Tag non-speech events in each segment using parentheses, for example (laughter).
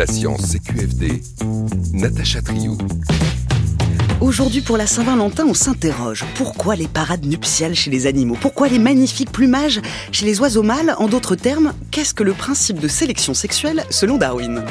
La science CQFD, Natacha Triou. Aujourd'hui, pour la Saint-Valentin, on s'interroge. Pourquoi les parades nuptiales chez les animaux? Pourquoi les magnifiques plumages chez les oiseaux mâles? En d'autres termes, qu'est-ce que le principe de sélection sexuelle selon Darwin?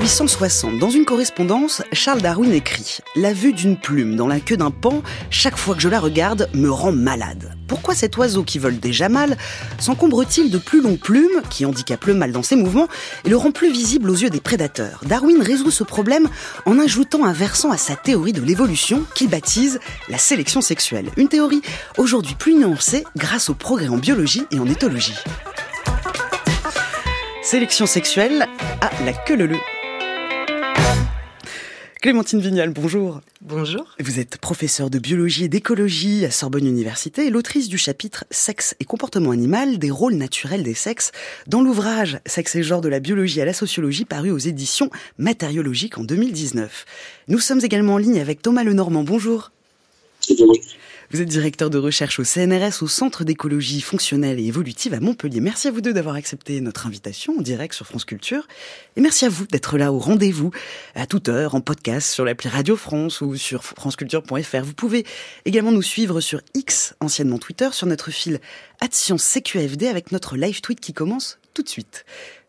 1860, dans une correspondance, Charles Darwin écrit La vue d'une plume dans la queue d'un pan, chaque fois que je la regarde, me rend malade. Pourquoi cet oiseau qui vole déjà mal s'encombre-t-il de plus longues plumes qui handicapent le mâle dans ses mouvements et le rend plus visible aux yeux des prédateurs? Darwin résout ce problème en ajoutant un versant à sa théorie de l'évolution qu'il baptise la sélection sexuelle. Une théorie aujourd'hui plus nuancée grâce au progrès en biologie et en éthologie. Sélection sexuelle à la queue le Clémentine Vignal, bonjour. Bonjour. Vous êtes professeure de biologie et d'écologie à Sorbonne Université et l'autrice du chapitre Sexe et comportement animal des rôles naturels des sexes dans l'ouvrage Sexe et genre de la biologie à la sociologie paru aux éditions Matériologiques en 2019. Nous sommes également en ligne avec Thomas Lenormand. Bonjour. Bonjour. Vous êtes directeur de recherche au CNRS, au Centre d'écologie fonctionnelle et évolutive à Montpellier. Merci à vous deux d'avoir accepté notre invitation en direct sur France Culture. Et merci à vous d'être là au rendez-vous, à toute heure, en podcast, sur l'appli Radio France ou sur franceculture.fr. Vous pouvez également nous suivre sur X, anciennement Twitter, sur notre fil CQFD avec notre live tweet qui commence tout de suite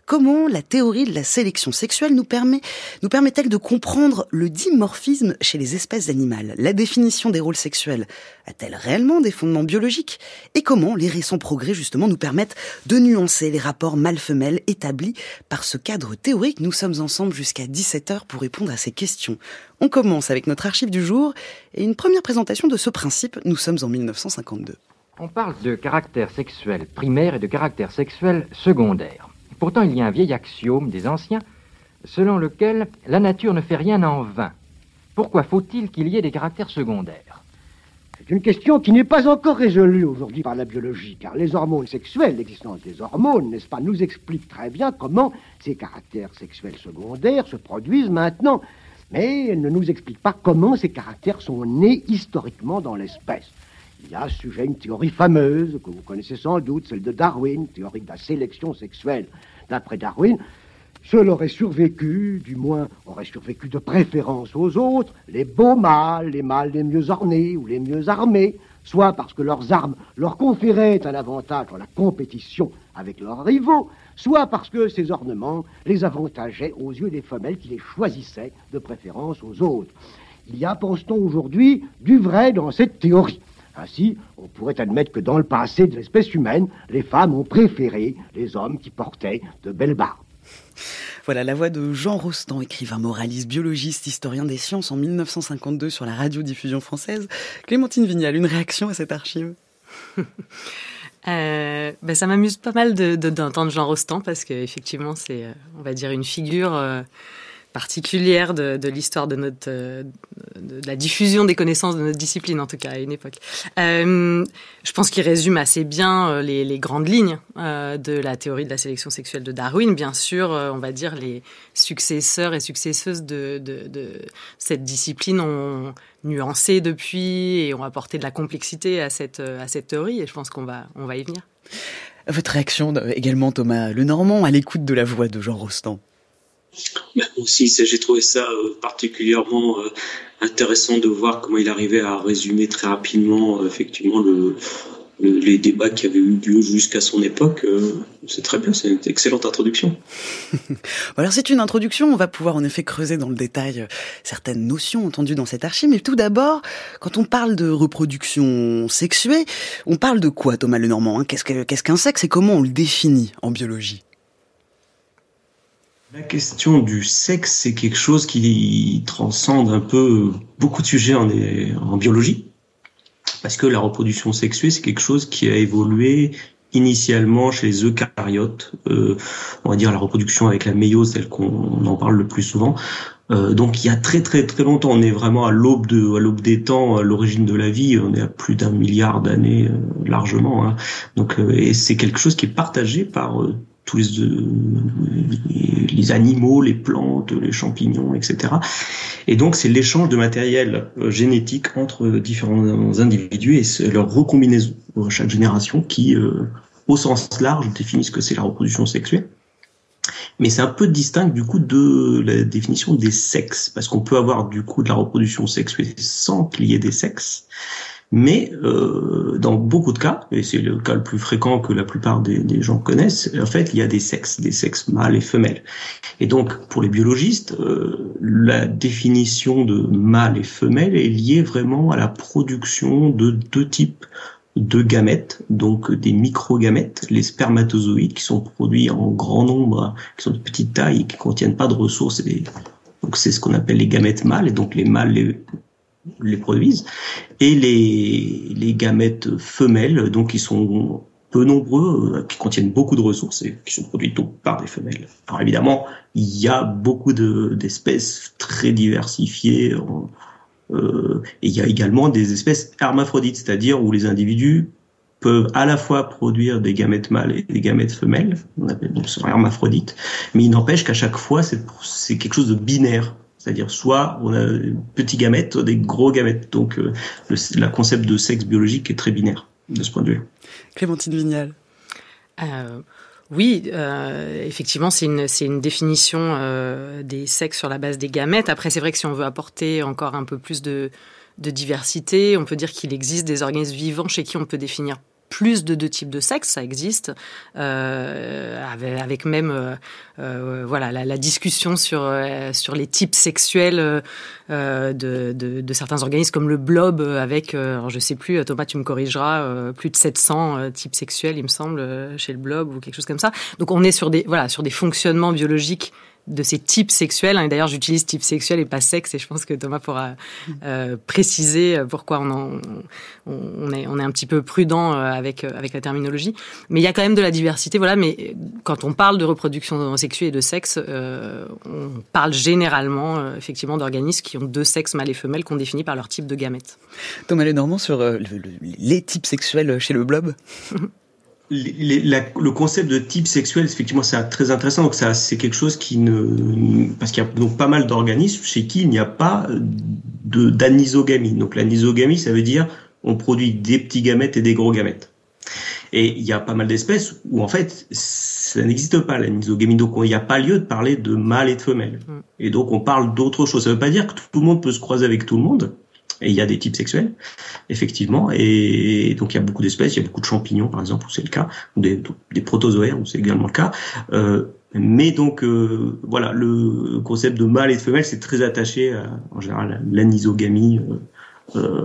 comment la théorie de la sélection sexuelle nous permet, nous permet-elle de comprendre le dimorphisme chez les espèces animales? La définition des rôles sexuels a-t-elle réellement des fondements biologiques? Et comment les récents progrès justement nous permettent de nuancer les rapports mâle-femelle établis par ce cadre théorique? Nous sommes ensemble jusqu'à 17h pour répondre à ces questions. On commence avec notre archive du jour et une première présentation de ce principe. Nous sommes en 1952. On parle de caractère sexuel primaire et de caractère sexuel secondaire. Pourtant, il y a un vieil axiome des anciens selon lequel la nature ne fait rien en vain. Pourquoi faut-il qu'il y ait des caractères secondaires? C'est une question qui n'est pas encore résolue aujourd'hui par la biologie, car les hormones sexuelles, l'existence des hormones, n'est-ce pas, nous explique très bien comment ces caractères sexuels secondaires se produisent maintenant. Mais elle ne nous explique pas comment ces caractères sont nés historiquement dans l'espèce. Il y a à ce sujet une théorie fameuse que vous connaissez sans doute, celle de Darwin, théorie de la sélection sexuelle. D'après Darwin, seul aurait survécu, du moins aurait survécu de préférence aux autres, les beaux mâles, les mâles les mieux ornés ou les mieux armés, soit parce que leurs armes leur conféraient un avantage dans la compétition avec leurs rivaux, soit parce que ces ornements les avantageaient aux yeux des femelles qui les choisissaient de préférence aux autres. Il y a, pense-t-on aujourd'hui, du vrai dans cette théorie. Ainsi, on pourrait admettre que dans le passé de l'espèce humaine, les femmes ont préféré les hommes qui portaient de belles barbes. Voilà la voix de Jean Rostand, écrivain moraliste, biologiste, historien des sciences en 1952 sur la radiodiffusion française. Clémentine Vignal, une réaction à cette archive? (laughs) Euh, ben ça m'amuse pas mal d'entendre de, Jean Rostand parce qu'effectivement c'est, euh, on va dire, une figure euh, particulière de, l'histoire de notre euh, de, la diffusion des connaissances de notre discipline en tout cas à une époque. Euh, je pense qu'il résume assez bien euh, les, grandes lignes de la théorie de la sélection sexuelle de Darwin. Bien sûr, on va dire les successeurs et successeuses de cette discipline ont nuancé depuis et ont apporté de la complexité à cette à cette théorie. Et je pense qu'on va on va y venir. Votre réaction également, Thomas Lenormand, à l'écoute de la voix de Jean Rostand? Ben, aussi, j'ai trouvé ça euh, particulièrement euh, intéressant de voir comment il arrivait à résumer très rapidement, euh, effectivement, le, le, les débats qui avaient eu lieu jusqu'à son époque. c'est très bien, c'est une excellente introduction. (laughs) Alors c'est une introduction, on va pouvoir en effet creuser dans le détail certaines notions entendues dans cette archive. Mais tout d'abord, quand on parle de reproduction sexuée, on parle de quoi, Thomas Lenormand hein? Qu'est-ce qu'un qu sexe et comment on le définit en biologie? La question du sexe, c'est quelque chose qui transcende un peu beaucoup de sujets en, biologie, parce que la reproduction sexuée, c'est quelque chose qui a évolué initialement chez les eucaryotes, euh, on va dire la reproduction avec la méiose, celle qu'on en parle le plus souvent. Euh, donc il y a très très très longtemps, on est vraiment à l'aube de à l'aube des temps, à l'origine de la vie, on est à plus d'un milliard d'années euh, largement. Hein. Donc euh, et c'est quelque chose qui est partagé par euh, tous les, les animaux, les plantes, les champignons, etc. Et donc c'est l'échange de matériel génétique entre différents individus et leur recombinaison chaque génération qui, au sens large, définit ce que c'est la reproduction sexuelle. Mais c'est un peu distinct du coup de la définition des sexes, parce qu'on peut avoir du coup de la reproduction sexuelle sans qu'il y ait des sexes. Mais euh, dans beaucoup de cas, et c'est le cas le plus fréquent que la plupart des, gens connaissent, en fait, il y a des sexes, des sexes mâles et femelles. Et donc, pour les biologistes, euh, la définition de mâle et femelle est liée vraiment à la production de deux types de gamètes, donc des microgamètes, les spermatozoïdes qui sont produits en grand nombre, qui sont de petite taille et qui contiennent pas de ressources. donc c'est ce qu'on appelle les gamètes mâles, et donc les mâles les, les produisent. Et les, gamètes femelles, donc qui sont peu nombreux, euh, qui contiennent beaucoup de ressources et qui sont produits donc par des femelles. Alors évidemment, il y a beaucoup d'espèces très diversifiées. Euh, et il y a également des espèces hermaphrodites, c'est-à-dire où les individus peuvent à la fois produire des gamètes mâles et des gamètes femelles, on appelle donc ça hermaphrodite, mais il n'empêche qu'à chaque fois c'est quelque chose de binaire, c'est-à-dire soit on a des petits gamètes, des gros gamètes. Donc euh, le concept de sexe biologique est très binaire de ce point de vue. Clémentine Vignal. Euh, oui, euh, effectivement, c'est une, une définition euh, des sexes sur la base des gamètes. Après, c'est vrai que si on veut apporter encore un peu plus de, de diversité, on peut dire qu'il existe des organismes vivants chez qui on peut définir plus de deux types de sexe, ça existe, euh, avec, même euh, euh, voilà la, discussion sur sur les types sexuels de, de, certains organismes comme le blob avec, alors je sais plus, Thomas tu me corrigeras, plus de 700 types sexuels il me semble chez le blob ou quelque chose comme ça. Donc on est sur des voilà sur des fonctionnements biologiques de ces types sexuels. Hein. Et d'ailleurs, j'utilise type sexuel et pas sexe, et je pense que Thomas pourra euh, préciser pourquoi on, on, est, on est un petit peu prudent euh, avec, euh, avec la terminologie. Mais il y a quand même de la diversité, voilà. Mais quand on parle de reproduction sexuelle et de sexe, on parle généralement, effectivement, d'organismes qui ont deux sexes, mâles et femelles, qu'on définit par leur type de gamètes. Thomas Lenormand, sur les types sexuels chez le blob? (laughs) le concept de type sexuel, effectivement, c'est très intéressant. Donc, ça, c'est quelque chose qui ne, parce qu'il y a donc pas mal d'organismes chez qui il n'y a pas de d'anisogamie. Donc, l'anisogamie, ça veut dire on produit des petits gamètes et des gros gamètes. Et il y a pas mal d'espèces où en fait ça n'existe pas l'anisogamie. Donc il n'y a pas lieu de parler de mâle et de femelle. Mm. Et donc on parle d'autre chose. Ça veut pas dire que tout le monde peut se croiser avec tout le monde. Et il y a des types sexuels, effectivement. Et donc il y a beaucoup d'espèces, il y a beaucoup de champignons, par exemple, où c'est le cas, des protozoaires, où c'est également le cas. Euh, mais donc euh, voilà, le concept de mâle et de femelle, c'est très attaché à, en général à l'anisogamie. Euh, euh,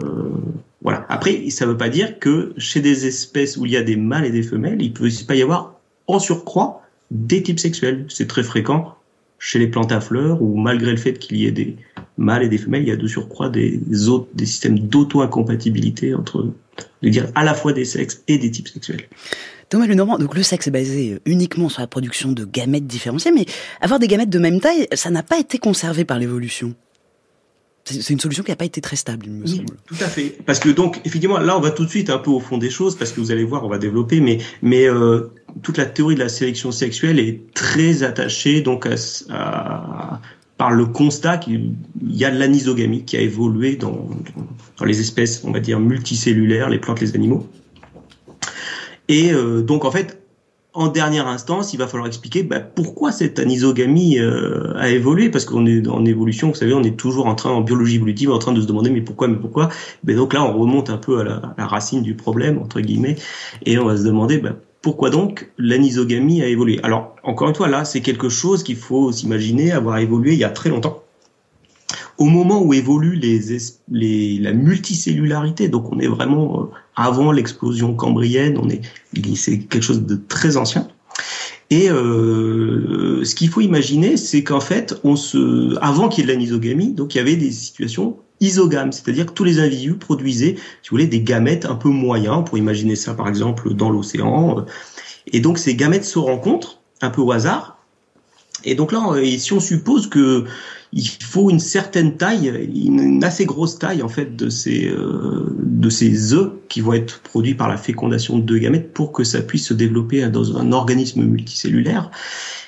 voilà. Après, ça ne veut pas dire que chez des espèces où il y a des mâles et des femelles, il peut pas y avoir en surcroît des types sexuels. C'est très fréquent chez les plantes à fleurs, où malgré le fait qu'il y ait des mâles et des femelles, il y a de surcroît des, autres, des systèmes d'auto-incompatibilité entre, de dire à la fois des sexes et des types sexuels. Thomas Lenormand, donc le sexe est basé uniquement sur la production de gamètes différenciés, mais avoir des gamètes de même taille, ça n'a pas été conservé par l'évolution. C'est une solution qui n'a pas été très stable, il me semble. tout à fait. Parce que donc, effectivement, là, on va tout de suite un peu au fond des choses, parce que vous allez voir, on va développer, mais, mais euh, toute la théorie de la sélection sexuelle est très attachée donc à, par le constat qu'il y a de l'anisogamie qui a évolué dans, dans, les espèces, on va dire, multicellulaires, les plantes, les animaux. Et euh, donc, en fait, en dernière instance, il va falloir expliquer bah, pourquoi cette anisogamie euh, a évolué, parce qu'on est en évolution, vous savez, on est toujours en train, en biologie évolutive, en train de se demander mais pourquoi, mais pourquoi? Ben donc là, on remonte un peu à la, la, racine du problème entre guillemets, et on va se demander bah, pourquoi donc l'anisogamie a évolué? Alors encore une fois, là, c'est quelque chose qu'il faut s'imaginer avoir évolué il y a très longtemps au moment où évolue les, les, la multicellularité, donc on est vraiment euh, avant l'explosion cambrienne, on est, c'est quelque chose de très ancien. Et euh, ce qu'il faut imaginer, c'est qu'en fait, on se, avant qu'il y ait de l'anisogamie, donc il y avait des situations isogames, c'est-à-dire que tous les individus produisaient, si vous voulez, des gamètes un peu moyens. On pourrait imaginer ça, par exemple, dans l'océan. Et donc ces gamètes se rencontrent un peu au hasard. Et donc là, si on suppose que il faut une certaine taille, une, assez grosse taille en fait de ces euh, de ces œufs qui vont être produits par la fécondation de deux gamètes pour que ça puisse se développer dans un organisme multicellulaire.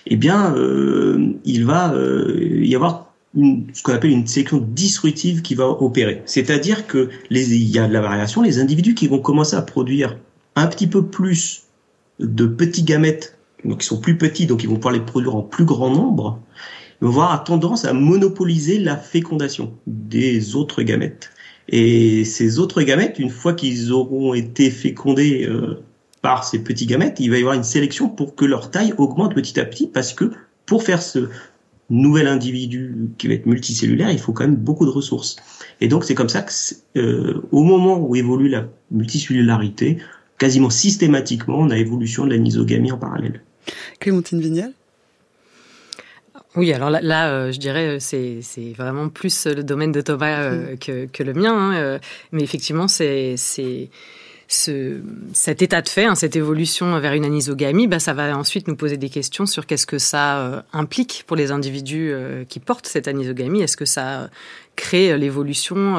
Eh bien, euh, il va euh, y avoir une, ce qu'on appelle une sélection disruptive qui va opérer. C'est-à-dire que il y a de la variation, les individus qui vont commencer à produire un petit peu plus de petits gamètes, donc qui sont plus petits, donc ils vont pouvoir les produire en plus grand nombre, vont avoir tendance à monopoliser la fécondation des autres gamètes. Et ces autres gamètes, une fois qu'ils auront été fécondés euh, par ces petits gamètes, il va y avoir une sélection pour que leur taille augmente petit à petit, parce que pour faire ce nouvel individu qui va être multicellulaire, il faut quand même beaucoup de ressources. Et donc c'est comme ça que, euh, au moment où évolue la multicellularité, quasiment systématiquement, on a évolution de la nisogamie en parallèle. Clémentine Vignal? Oui, alors là, là euh, je dirais, c'est vraiment plus le domaine de Thomas euh, mm. que, que, le mien. Hein, euh, mais effectivement, c'est ce, cet état de fait, hein, cette évolution vers une anisogamie, bah, ça va ensuite nous poser des questions sur qu'est-ce que ça implique pour les individus qui portent cette anisogamie. Est-ce que ça crée l'évolution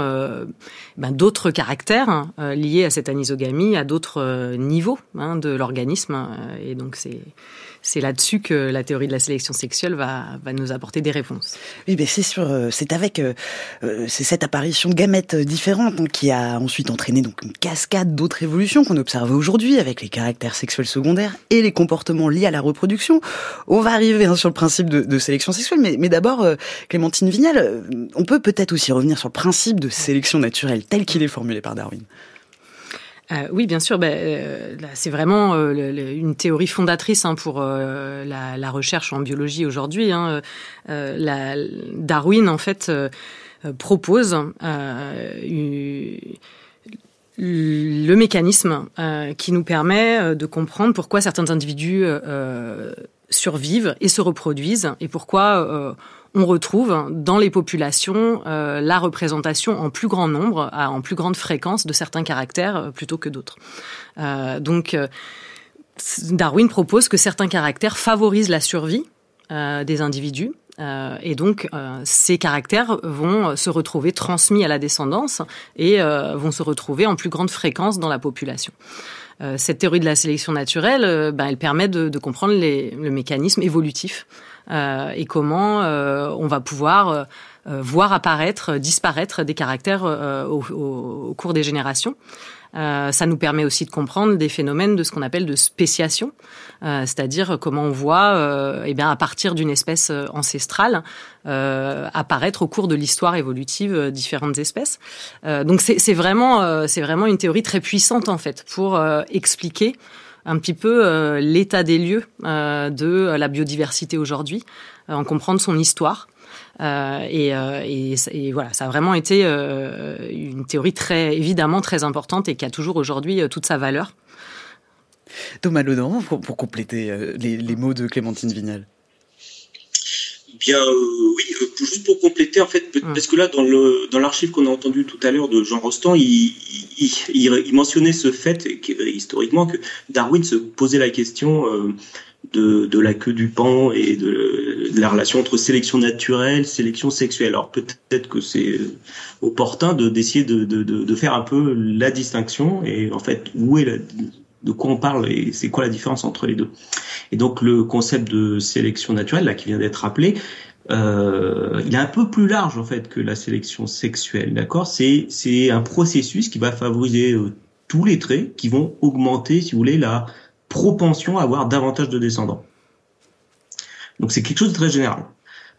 ben, d'autres caractères hein, liés à cette anisogamie, à d'autres niveaux hein, de l'organisme Et donc c'est c'est là-dessus que la théorie de la sélection sexuelle va, va nous apporter des réponses. Oui, mais c'est sûr, euh, c'est avec euh, euh, cette apparition de gamètes différentes hein, qui a ensuite entraîné donc une cascade d'autres évolutions qu'on observe aujourd'hui avec les caractères sexuels secondaires et les comportements liés à la reproduction. On va arriver hein, sur le principe de, sélection sexuelle, mais d'abord, Clémentine Vignal, on peut peut-être aussi revenir sur le principe de sélection naturelle tel qu'il est formulé par Darwin. Euh, oui, bien sûr. Ben, euh, c'est vraiment euh, une théorie fondatrice hein, pour la, recherche en biologie aujourd'hui. Hein. Darwin, en fait, propose le mécanisme qui nous permet de comprendre pourquoi certains individus survivent et se reproduisent et pourquoi on retrouve dans les populations euh, la représentation en plus grand nombre, en plus grande fréquence de certains caractères euh, plutôt que d'autres. Euh, donc, Darwin propose que certains caractères favorisent la survie des individus. et donc, ces caractères vont se retrouver transmis à la descendance et vont se retrouver en plus grande fréquence dans la population. Cette théorie de la sélection naturelle, ben, elle permet de, comprendre le mécanisme évolutif euh, et comment euh, on va pouvoir euh, voir apparaître, disparaître des caractères au, cours des générations. Euh, ça nous permet aussi de comprendre des phénomènes de ce qu'on appelle de spéciation, euh, c'est-à-dire comment on voit, euh, eh bien, à partir d'une espèce ancestrale, apparaître au cours de l'histoire évolutive différentes espèces. donc c'est vraiment, c'est vraiment une théorie très puissante en fait pour expliquer un petit peu euh, l'état des lieux euh, de la biodiversité aujourd'hui, euh, en comprendre son histoire. Et, et, voilà, ça a vraiment été une théorie très évidemment très importante et qui a toujours aujourd'hui toute sa valeur. Thomas Ledan, pour, pour compléter les, les, mots de Clémentine Vignal. Bien oui, juste pour compléter en fait, parce que là dans le dans l'archive qu'on a entendu tout à l'heure de Jean Rostand, il, il, il, mentionnait ce fait historiquement que Darwin se posait la question euh, de, de, la queue du pan et de, de, la relation entre sélection naturelle, sélection sexuelle. Alors peut-être que c'est opportun de d'essayer de, de, de, faire un peu la distinction et en fait où est la, de quoi on parle et c'est quoi la différence entre les deux. Et donc le concept de sélection naturelle là qui vient d'être rappelé, euh, il est un peu plus large en fait que la sélection sexuelle, d'accord? C'est c'est un processus qui va favoriser euh, tous les traits qui vont augmenter, si vous voulez, la propension à avoir davantage de descendants. Donc c'est quelque chose de très général.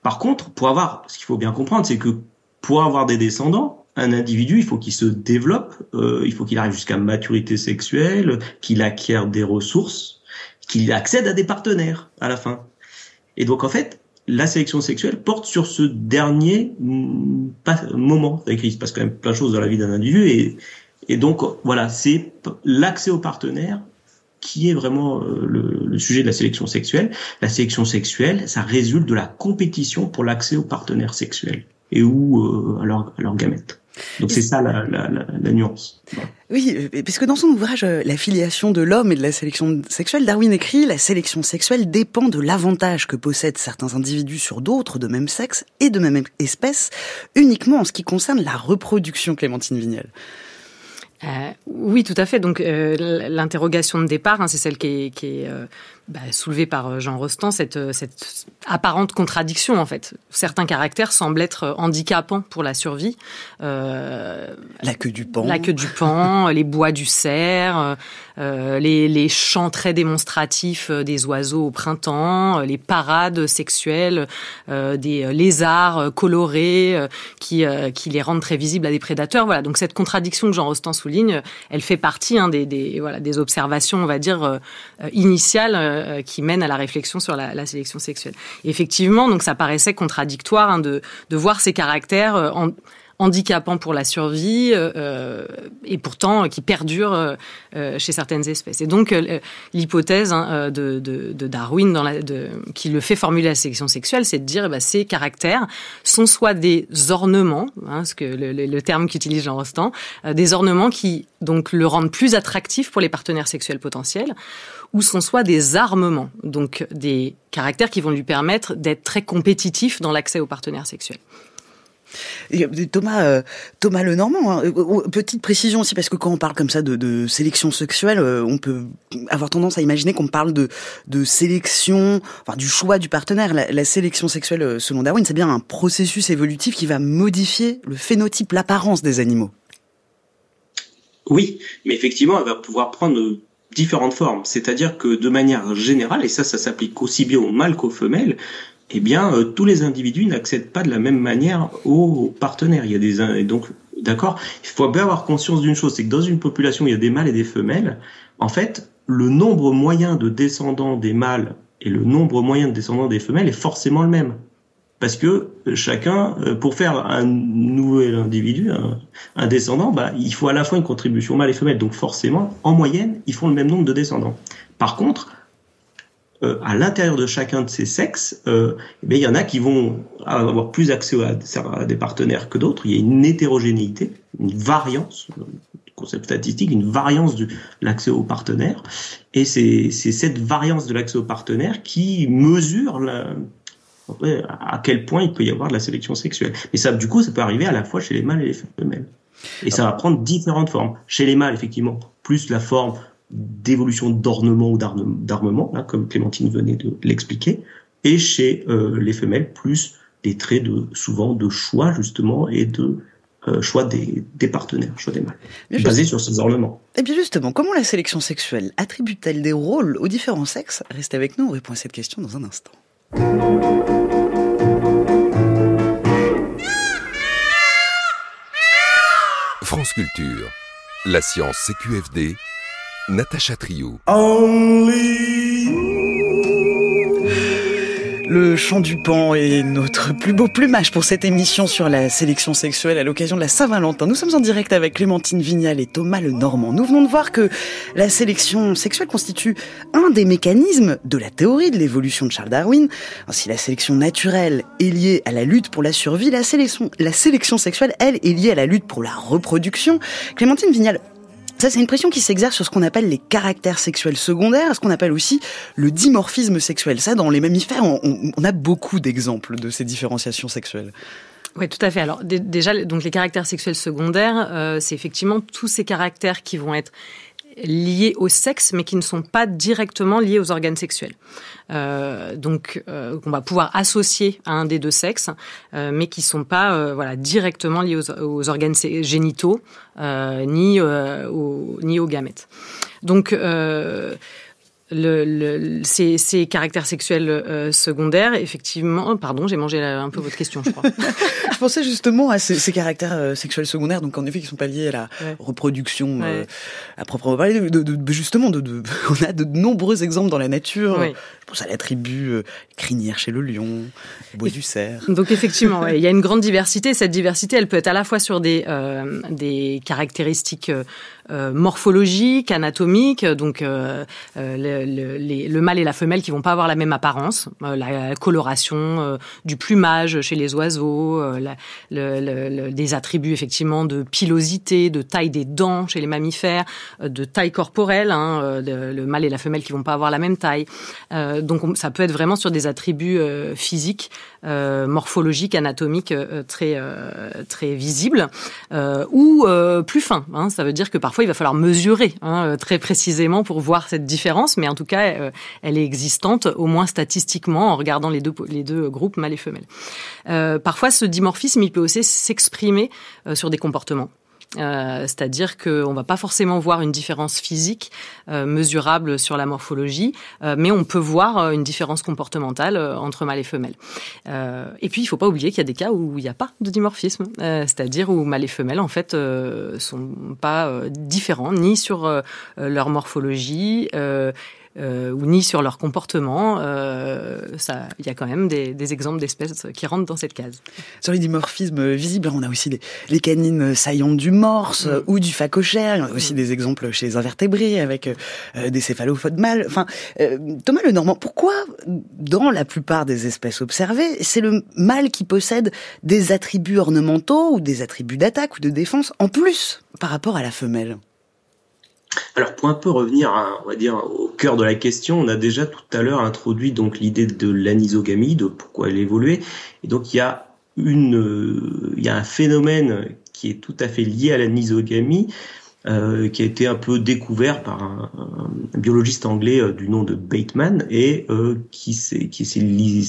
Par contre, pour avoir, ce qu'il faut bien comprendre, c'est que pour avoir des descendants, un individu, il faut qu'il se développe, euh, il faut qu'il arrive jusqu'à maturité sexuelle, qu'il acquiert des ressources, qu'il accède à des partenaires à la fin. Et donc en fait, la sélection sexuelle porte sur ce dernier mm, moment. Il se passe quand même plein de choses dans la vie d'un individu et, et donc voilà, c'est l'accès aux partenaires qui est vraiment euh, le, le, sujet de la sélection sexuelle. La sélection sexuelle, ça résulte de la compétition pour l'accès aux partenaires sexuels. Et ou à leur, à leur gamète. Donc c'est ça la, la, la, nuance. Oui, parce que dans son ouvrage La filiation de l'homme et de la sélection sexuelle, Darwin écrit La sélection sexuelle dépend de l'avantage que possèdent certains individus sur d'autres de même sexe et de même espèce, uniquement en ce qui concerne la reproduction, Clémentine Vignal. Euh, oui, tout à fait. Donc euh, l'interrogation de départ, hein, c'est celle qui est, qui est euh, bah, soulevée par euh, Jean Rostand, cette, euh, cette, apparente contradiction en fait. Certains caractères semblent être handicapants pour la survie. la queue du pan. La queue du pan, (laughs) les bois du cerf, les, les, chants très démonstratifs des oiseaux au printemps, les parades sexuelles des lézards colorés qui, qui les rendent très visibles à des prédateurs. Voilà. Donc cette contradiction que Jean Rostand souligne elle fait partie hein, des, voilà, des observations, on va dire, euh, initiales euh, qui mènent à la réflexion sur la, sélection sexuelle. effectivement, donc ça paraissait contradictoire hein, de, voir ces caractères euh, en handicapant pour la survie euh, et pourtant qui perdure euh, chez certaines espèces. Et donc l'hypothèse hein, de, Darwin qui le fait formuler la sélection sexuelle, c'est de dire bah, ces caractères sont soit des ornements, hein, ce que le, le, terme qu'utilise Jean Rostand, des ornements qui donc le rendent plus attractif pour les partenaires sexuels potentiels, ou sont soit des armements, donc des caractères qui vont lui permettre d'être très compétitif dans l'accès aux partenaires sexuels. Thomas, euh, Thomas Lenormand, hein, euh, petite précision aussi parce que quand on parle comme ça de, de sélection sexuelle, euh, on peut avoir tendance à imaginer qu'on parle de, de sélection, enfin du choix du partenaire. La, la sélection sexuelle, selon Darwin, c'est bien un processus évolutif qui va modifier le phénotype, l'apparence des animaux. Oui, mais effectivement, elle va pouvoir prendre différentes formes. C'est-à-dire que de manière générale, et ça, ça s'applique aussi bien aux mâles qu'aux femelles, eh bien, euh, tous les individus n'accèdent pas de la même manière aux partenaires. Il y a des et donc, d'accord. Il faut bien avoir conscience d'une chose, c'est que dans une population, il y a des mâles et des femelles. En fait, le nombre moyen de descendants des mâles et le nombre moyen de descendants des femelles est forcément le même. Parce que chacun, euh, pour faire un nouvel individu, un, descendant, bah, il faut à la fois une contribution mâle et femelle. Donc forcément, en moyenne, ils font le même nombre de descendants. Par contre, euh, à l'intérieur de chacun de ces sexes, euh, eh il y en a qui vont avoir plus accès à, des partenaires que d'autres. Il y a une hétérogénéité, une variance, concept statistique, une variance de l'accès aux partenaires. Et c'est cette variance de l'accès aux partenaires qui mesure la, à quel point il peut y avoir de la sélection sexuelle. Et ça, du coup, ça peut arriver à la fois chez les mâles et les femelles. Et ça va prendre différentes formes. Chez les mâles, effectivement, plus la forme d'évolution d'ornement ou d'armement, comme Clémentine venait de l'expliquer, et chez euh, les femelles, plus des traits de souvent de choix justement et de euh, choix des, des, partenaires, choix des mâles, basés sur ces ornements. Et bien justement, comment la sélection sexuelle attribue-t-elle des rôles aux différents sexes? Restez avec nous, on répond à cette question dans un instant. France Culture, la science CQFD Natacha Trio. Le chant du pan est notre plus beau plumage pour cette émission sur la sélection sexuelle à l'occasion de la Saint-Valentin. Nous sommes en direct avec Clémentine Vignal et Thomas Le Normand. Nous venons de voir que la sélection sexuelle constitue un des mécanismes de la théorie de l'évolution de Charles Darwin. si la sélection naturelle est liée à la lutte pour la survie, la sélection, la sélection sexuelle, elle, est liée à la lutte pour la reproduction. Clémentine Vignal, ça, c'est une pression qui s'exerce sur ce qu'on appelle les caractères sexuels secondaires, ce qu'on appelle aussi le dimorphisme sexuel. Ça, dans les mammifères, on, a beaucoup d'exemples de ces différenciations sexuelles. Oui, tout à fait. Alors déjà, donc les caractères sexuels secondaires, euh, c'est effectivement tous ces caractères qui vont être liés au sexe, mais qui ne sont pas directement liés aux organes sexuels. Euh, donc, euh, qu'on va pouvoir associer à un des deux sexes, euh, mais qui sont pas euh, voilà directement liés aux, organes génitaux ni aux, ni aux gamètes. Donc le, le, ces, ces, caractères sexuels euh, secondaires, effectivement, pardon, j'ai mangé un peu votre question, je crois. (laughs) je pensais justement à ces, ces caractères euh, sexuels secondaires, donc en effet, qui sont pas liés à la reproduction euh, à proprement parler. De, de, justement, de, (laughs) on a de nombreux exemples dans la nature. Je pense à la tribu crinière chez le lion, bois du cerf. Donc effectivement, il y a une grande diversité. Cette diversité, elle peut être à la fois sur des des caractéristiques morphologiques, anatomiques, donc le, mâle et la femelle qui vont pas avoir la même apparence, la coloration du plumage chez les oiseaux, des attributs effectivement de pilosité, de taille des dents chez les mammifères, de taille corporelle, hein, le mâle et la femelle qui vont pas avoir la même taille. donc ça peut être vraiment sur des attributs physiques, morphologiques, anatomiques très très visibles, ou plus fins. Hein. Ça veut dire que parfois il va falloir mesurer hein, très précisément pour voir cette différence, mais en tout cas, euh, elle est existante, au moins statistiquement, en regardant les deux, les deux groupes mâles et femelles. Euh, parfois, ce dimorphisme, il peut aussi s'exprimer euh, sur des comportements. Euh, c'est-à-dire qu'on va pas forcément voir une différence physique euh, mesurable sur la morphologie, euh, mais on peut voir une différence comportementale entre mâles et femelles. et puis, il faut pas oublier qu'il y a des cas où il n'y a pas de dimorphisme, c'est-à-dire où mâles et femelles, en fait, sont pas différents ni sur leur morphologie, euh, ou ni sur leur comportement. Euh, il y a quand même des, des exemples d'espèces qui rentrent dans cette case. Sur les dimorphismes visibles, on a aussi les, les canines saillantes du morse mm. ou du phacochère. Il y a aussi mm. des exemples chez les invertébrés avec euh, des céphalophodes mâles. Enfin, Thomas Lenormand, pourquoi dans la plupart des espèces observées, c'est le mâle qui possède des attributs ornementaux ou des attributs d'attaque ou de défense en plus par rapport à la femelle? Alors pour un peu revenir, on va dire au cœur de la question, on a déjà tout à l'heure introduit donc l'idée de l'anisogamie, de pourquoi elle évoluait, et donc il y a une, il y a un phénomène qui est tout à fait lié à l'anisogamie, euh, qui a été un peu découvert par un, biologiste anglais euh, du nom de Bateman et euh, qui c'est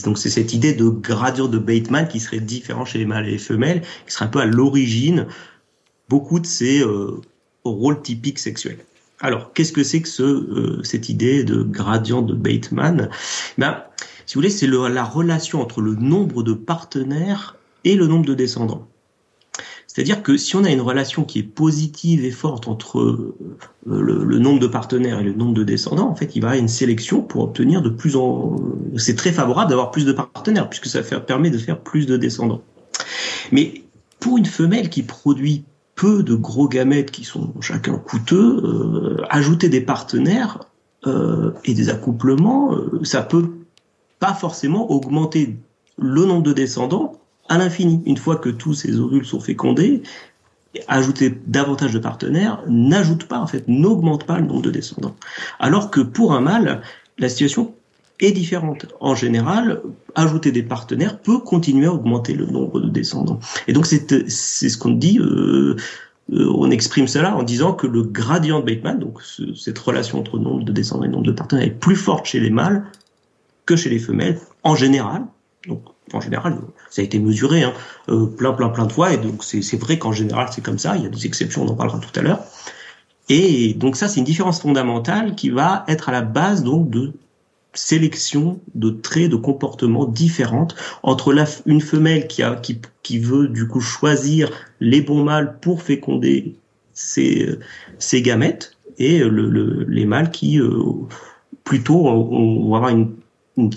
donc c'est cette idée de gradure de Bateman qui serait différent chez les mâles et les femelles, qui serait un peu à l'origine beaucoup de ces rôles typiques sexuels. Alors, qu'est-ce que c'est que euh, cette idée de gradient de Bateman? Ben, si vous voulez, c'est la relation entre le nombre de partenaires et le nombre de descendants. C'est-à-dire que si on a une relation qui est positive et forte entre euh, le, nombre de partenaires et le nombre de descendants, en fait, il va y avoir une sélection pour obtenir de plus en... C'est très favorable d'avoir plus de partenaires, puisque ça permet de faire plus de descendants. Mais pour une femelle qui produit peu de gros gamètes qui sont chacun coûteux, euh, ajouter des partenaires euh, et des accouplements, euh, ça peut pas forcément augmenter le nombre de descendants à l'infini. Une fois que tous ces ovules sont fécondés, ajouter davantage de partenaires n'ajoute pas, en fait, n'augmente pas le nombre de descendants. Alors que pour un mâle, la situation est différente. En général, ajouter des partenaires peut continuer à augmenter le nombre de descendants. Et donc c'est ce qu'on dit. Euh, euh, on exprime cela en disant que le gradient de Bateman, donc cette relation entre nombre de descendants et nombre de partenaires, est plus forte chez les mâles que chez les femelles en général. Donc en général, ça a été mesuré hein, euh, plein plein plein de fois et donc c'est vrai qu'en général c'est comme ça. Il y a des exceptions, on en parlera tout à l'heure. Et donc ça, c'est une différence fondamentale qui va être à la base donc de sélection de traits de comportement différentes entre la, une femelle qui, a, qui, qui veut du coup choisir les bons mâles pour féconder ses, ses gamètes et le, les mâles qui euh, plutôt vont avoir une,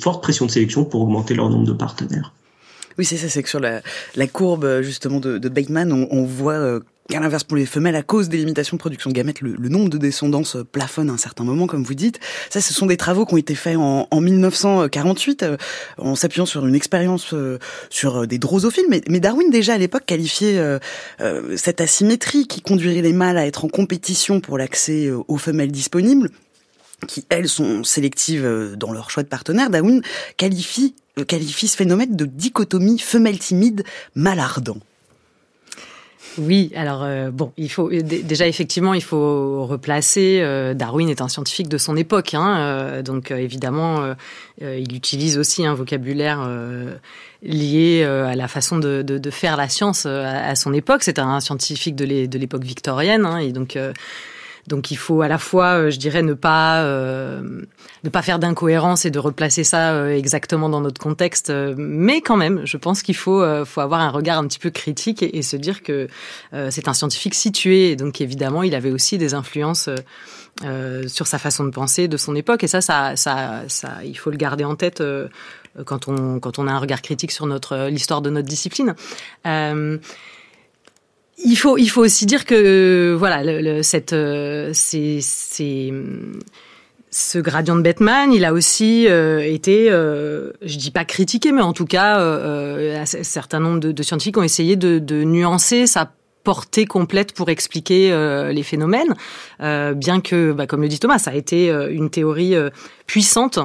forte pression de sélection pour augmenter leur nombre de partenaires. Oui, c'est ça, c'est que sur la, courbe justement de, Bateman, on, on voit euh, qu'à l'inverse pour les femelles, à cause des limitations de production de gamètes, le, nombre de descendances plafonne à un certain moment, comme vous dites. Ça, ce sont des travaux qui ont été faits en, en 1948, euh, en s'appuyant sur une expérience euh, sur euh, des drosophiles. Mais, mais, Darwin, déjà à l'époque, qualifiait cette asymétrie qui conduirait les mâles à être en compétition pour l'accès aux femelles disponibles qui elles sont sélectives dans leur choix de partenaire, Darwin qualifie, qualifie ce phénomène de dichotomie femelle timide, mal ardent. Oui, alors euh, bon, il faut déjà effectivement il faut replacer. Euh, Darwin est un scientifique de son époque, hein, euh, donc évidemment il utilise aussi un vocabulaire lié à la façon de, de, de faire la science à, son époque. C'est un scientifique de l'époque victorienne, hein, et donc donc il faut à la fois, euh, je dirais, ne pas euh, ne pas faire d'incohérence et de replacer ça euh, exactement dans notre contexte, mais quand même, je pense qu'il faut faut avoir un regard un petit peu critique et, se dire que c'est un scientifique situé, donc évidemment, il avait aussi des influences. sur sa façon de penser de son époque. Et ça ça ça, ça il faut le garder en tête quand on quand on a un regard critique sur notre l'histoire de notre discipline il faut, il faut aussi dire que voilà, le, cette, euh, c'est, c'est, ce gradient de Batman, il a aussi euh, été, euh, je dis pas critiqué, mais en tout cas, euh, un certain nombre de, de, scientifiques ont essayé de, de nuancer sa portée complète pour expliquer les phénomènes, bien que, bah, comme le dit Thomas, ça a été une théorie puissante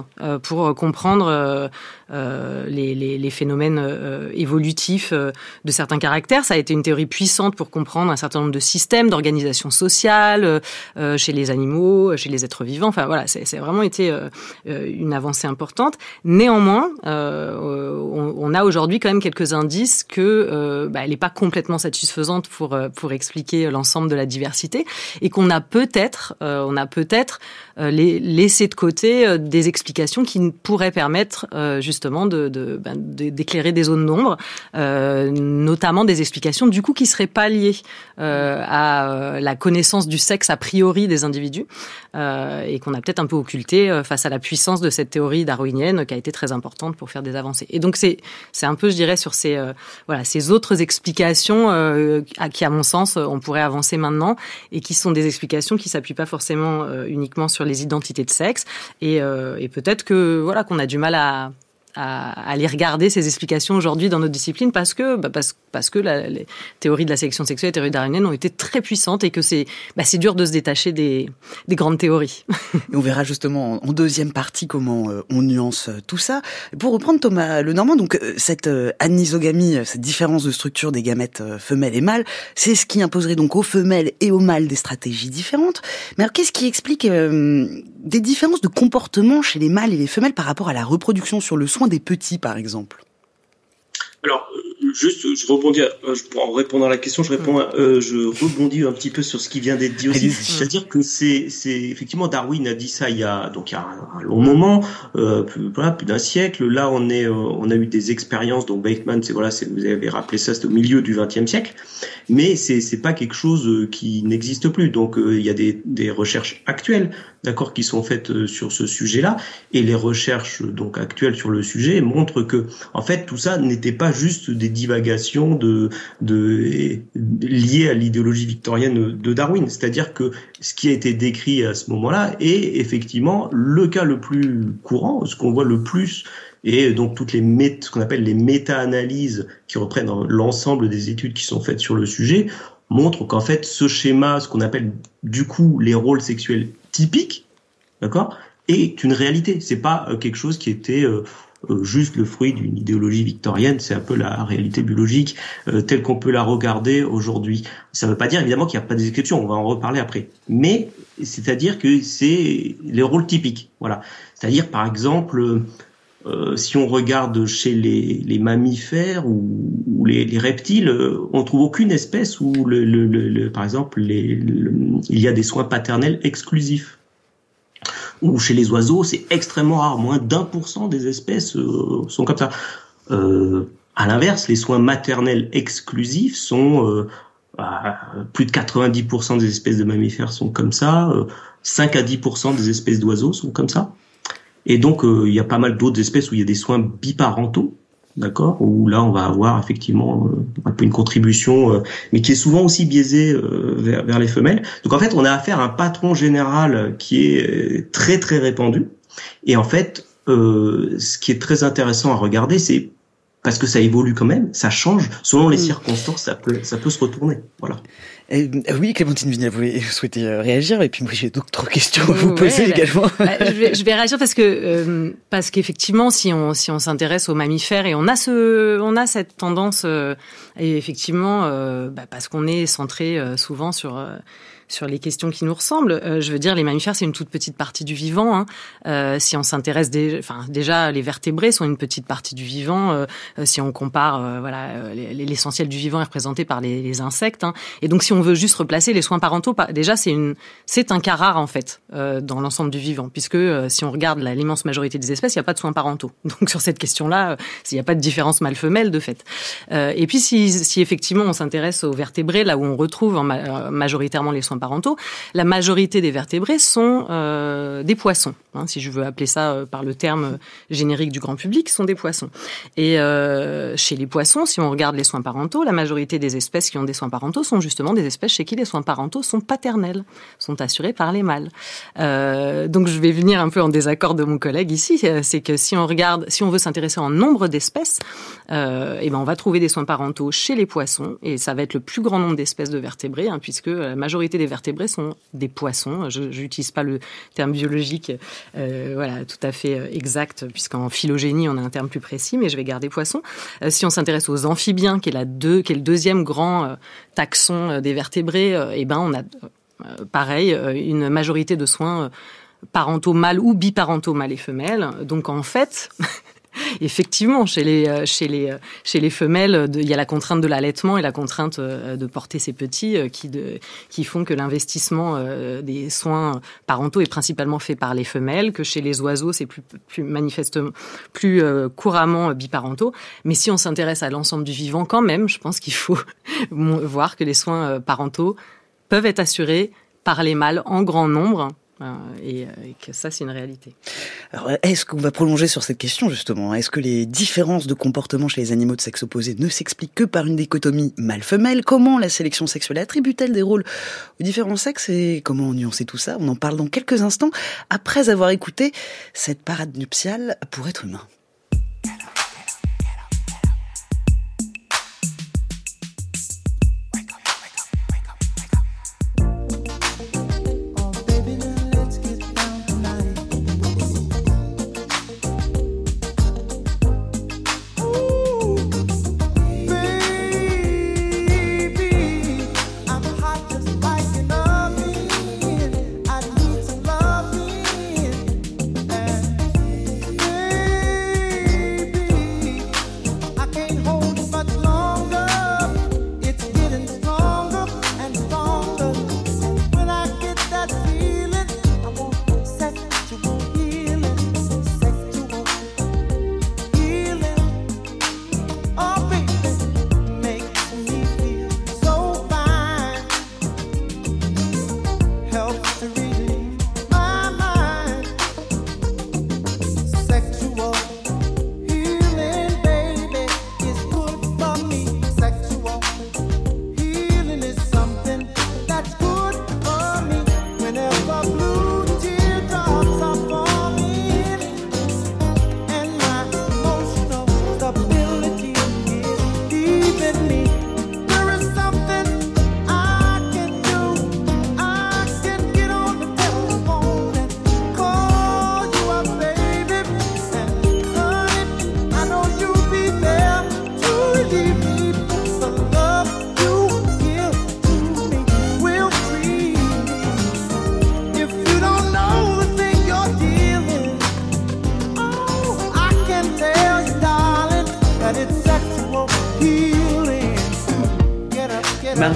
pour comprendre euh, les, les, les, phénomènes euh, évolutifs euh, de certains caractères. Ça a été une théorie puissante pour comprendre un certain nombre de systèmes d'organisation sociale chez les animaux, chez les êtres vivants. Enfin voilà, c'est vraiment été une avancée importante. Néanmoins, on, on, a aujourd'hui quand même quelques indices que bah, elle n'est pas complètement satisfaisante pour pour expliquer l'ensemble de la diversité et qu'on a peut-être on a peut-être laissé de côté des explications qui pourraient permettre justement justement ben, de, d'éclairer des zones d'ombre, euh, notamment des explications du coup qui seraient pas liées euh, à euh, la connaissance du sexe a priori des individus et qu'on a peut-être un peu occulté face à la puissance de cette théorie darwinienne qui a été très importante pour faire des avancées. Et donc c'est c'est un peu, je dirais, sur ces voilà ces autres explications à qui, à mon sens, on pourrait avancer maintenant et qui sont des explications qui s'appuient pas forcément uniquement sur les identités de sexe. Et, et peut-être que voilà qu'on a du mal à à, aller regarder ces explications aujourd'hui dans notre discipline parce que bah parce, parce que les théories de la sélection sexuelle et les théories darwiniennes ont été très puissantes et que c'est bah, dur de se détacher des, des grandes théories. (laughs) On verra justement en deuxième partie comment euh, on nuance euh, tout ça. Pour reprendre Thomas Lenormand, donc euh, cette anisogamie, cette différence de structure des gamètes femelles et mâles, c'est ce qui imposerait donc aux femelles et aux mâles des stratégies différentes. Mais alors qu'est-ce qui explique des différences de comportement chez les mâles et les femelles par rapport à la reproduction sur le soin des petits, par exemple? Juste, je rebondis, euh, en répondant à la question, je réponds, euh, je rebondis un petit peu sur ce qui vient d'être dit aussi. C'est-à-dire que c'est, c'est effectivement Darwin a dit ça il y a donc il y a un, long moment, euh, plus, voilà, plus d'un siècle. Là, on est, on a eu des expériences. Donc Bateman, c'est voilà, c'est, vous avez rappelé ça, c'est au milieu du XXe siècle, mais c'est c'est pas quelque chose qui n'existe plus. Donc il y a des, des recherches actuelles d'accord, qui sont faites sur ce sujet-là, et les recherches donc actuelles sur le sujet montrent que, en fait, tout ça n'était pas juste des divagations de, liées à l'idéologie victorienne de Darwin. C'est-à-dire que ce qui a été décrit à ce moment-là est effectivement le cas le plus courant, ce qu'on voit le plus et donc toutes les qu'on appelle les méta-analyses qui reprennent l'ensemble des études qui sont faites sur le sujet montrent qu'en fait ce schéma, ce qu'on appelle du coup les rôles sexuels typique, d'accord, est une réalité. C'est pas euh, quelque chose qui était euh, juste le fruit d'une idéologie victorienne, c'est un peu la réalité biologique telle qu'on peut la regarder aujourd'hui. Ça ne veut pas dire évidemment qu'il n'y a pas d'exceptions, on va en reparler après. Mais c'est-à-dire que c'est les rôles typiques. Voilà. C'est-à-dire par exemple, si on regarde chez les, mammifères ou, les, reptiles, on trouve aucune espèce où, le, par exemple, il y a des soins paternels exclusifs ou chez les oiseaux, c'est extrêmement rare. Moins d'un pour cent des espèces euh, sont comme ça. Euh, à l'inverse, les soins maternels exclusifs sont euh, bah, plus de 90% des espèces de mammifères sont comme ça. 5 à 10% des espèces d'oiseaux sont comme ça. Et donc, il y a pas mal d'autres espèces où il y a des soins biparentaux d'accord Où là, on va avoir effectivement euh, un peu une contribution, euh, mais qui est souvent aussi biaisée euh, vers, vers, les femelles. Donc en fait, on a affaire à un patron général qui est très très répandu. Et en fait, ce qui est très intéressant à regarder, c'est parce que ça évolue quand même, ça change selon les mm. circonstances, ça peut ça peut se retourner. Voilà. Euh, oui, Clémentine Vignal, vous souhaitez euh, réagir et puis moi j'ai d'autres questions à vous poser bah, également. Bah, je, vais, (laughs) je, vais, réagir parce que euh, parce qu'effectivement, si on si on s'intéresse aux mammifères et on a ce on a cette tendance et effectivement bah, parce qu'on est centré souvent sur sur les questions qui nous ressemblent. Euh, je veux dire, les mammifères, c'est une toute petite partie du vivant. Hein. Euh, si on s'intéresse, enfin déjà, les vertébrés sont une petite partie du vivant. Euh, si on compare, voilà, l'essentiel du vivant est représenté par les, insectes. Hein. Et donc, si on veut juste replacer les soins parentaux, déjà, c'est une, c'est un cas rare en fait dans l'ensemble du vivant, puisque si on regarde l'immense majorité des espèces, il n'y a pas de soins parentaux. (laughs) Donc sur cette question-là, il n'y a pas de différence mâle-femelle de fait. et puis si, si effectivement on s'intéresse aux vertébrés, là où on retrouve en majoritairement les soins parentaux, la majorité des vertébrés sont euh, des poissons, hein, si je veux appeler ça euh, par le terme générique du grand public, sont des poissons. Et euh, chez les poissons, si on regarde les soins parentaux, la majorité des espèces qui ont des soins parentaux sont justement des espèces chez qui les soins parentaux sont paternels, sont assurés par les mâles. Euh, donc je vais venir un peu en désaccord de mon collègue ici, euh, c'est que si on regarde, si on veut s'intéresser en nombre d'espèces, euh, eh ben on va trouver des soins parentaux chez les poissons, et ça va être le plus grand nombre d'espèces de vertébrés, hein, puisque la majorité des vertébrés sont des poissons. Je n'utilise pas le terme biologique, euh, voilà, tout à fait euh, exact, puisqu'en phylogénie on a un terme plus précis, mais je vais garder poissons. Euh, si on s'intéresse aux amphibiens, qui est la deux, qui est le deuxième grand taxon des vertébrés, eh ben on a pareil une majorité de soins parentaux mâles ou biparentaux mâles et femelles. Donc en fait, (laughs) (laughs) Effectivement, chez les, euh, chez les, euh, chez les femelles, il y a la contrainte de l'allaitement et la contrainte euh, de porter ses petits qui font que l'investissement des soins parentaux est principalement fait par les femelles, que chez les oiseaux, c'est plus, plus manifestement, plus couramment biparentaux. Mais si on s'intéresse à l'ensemble du vivant, quand même, je pense qu'il faut (laughs) voir que les soins parentaux peuvent être assurés par les mâles en grand nombre euh, et, que ça, c'est une réalité. Alors, est-ce qu'on va prolonger sur cette question justement? Est-ce que les différences de comportement chez les animaux de sexe opposé ne s'expliquent que par une dichotomie mâle-femelle? Comment la sélection sexuelle attribue-t-elle des rôles aux différents sexes et comment nuancer tout ça? On en parle dans quelques instants après avoir écouté cette parade nuptiale pour être humain.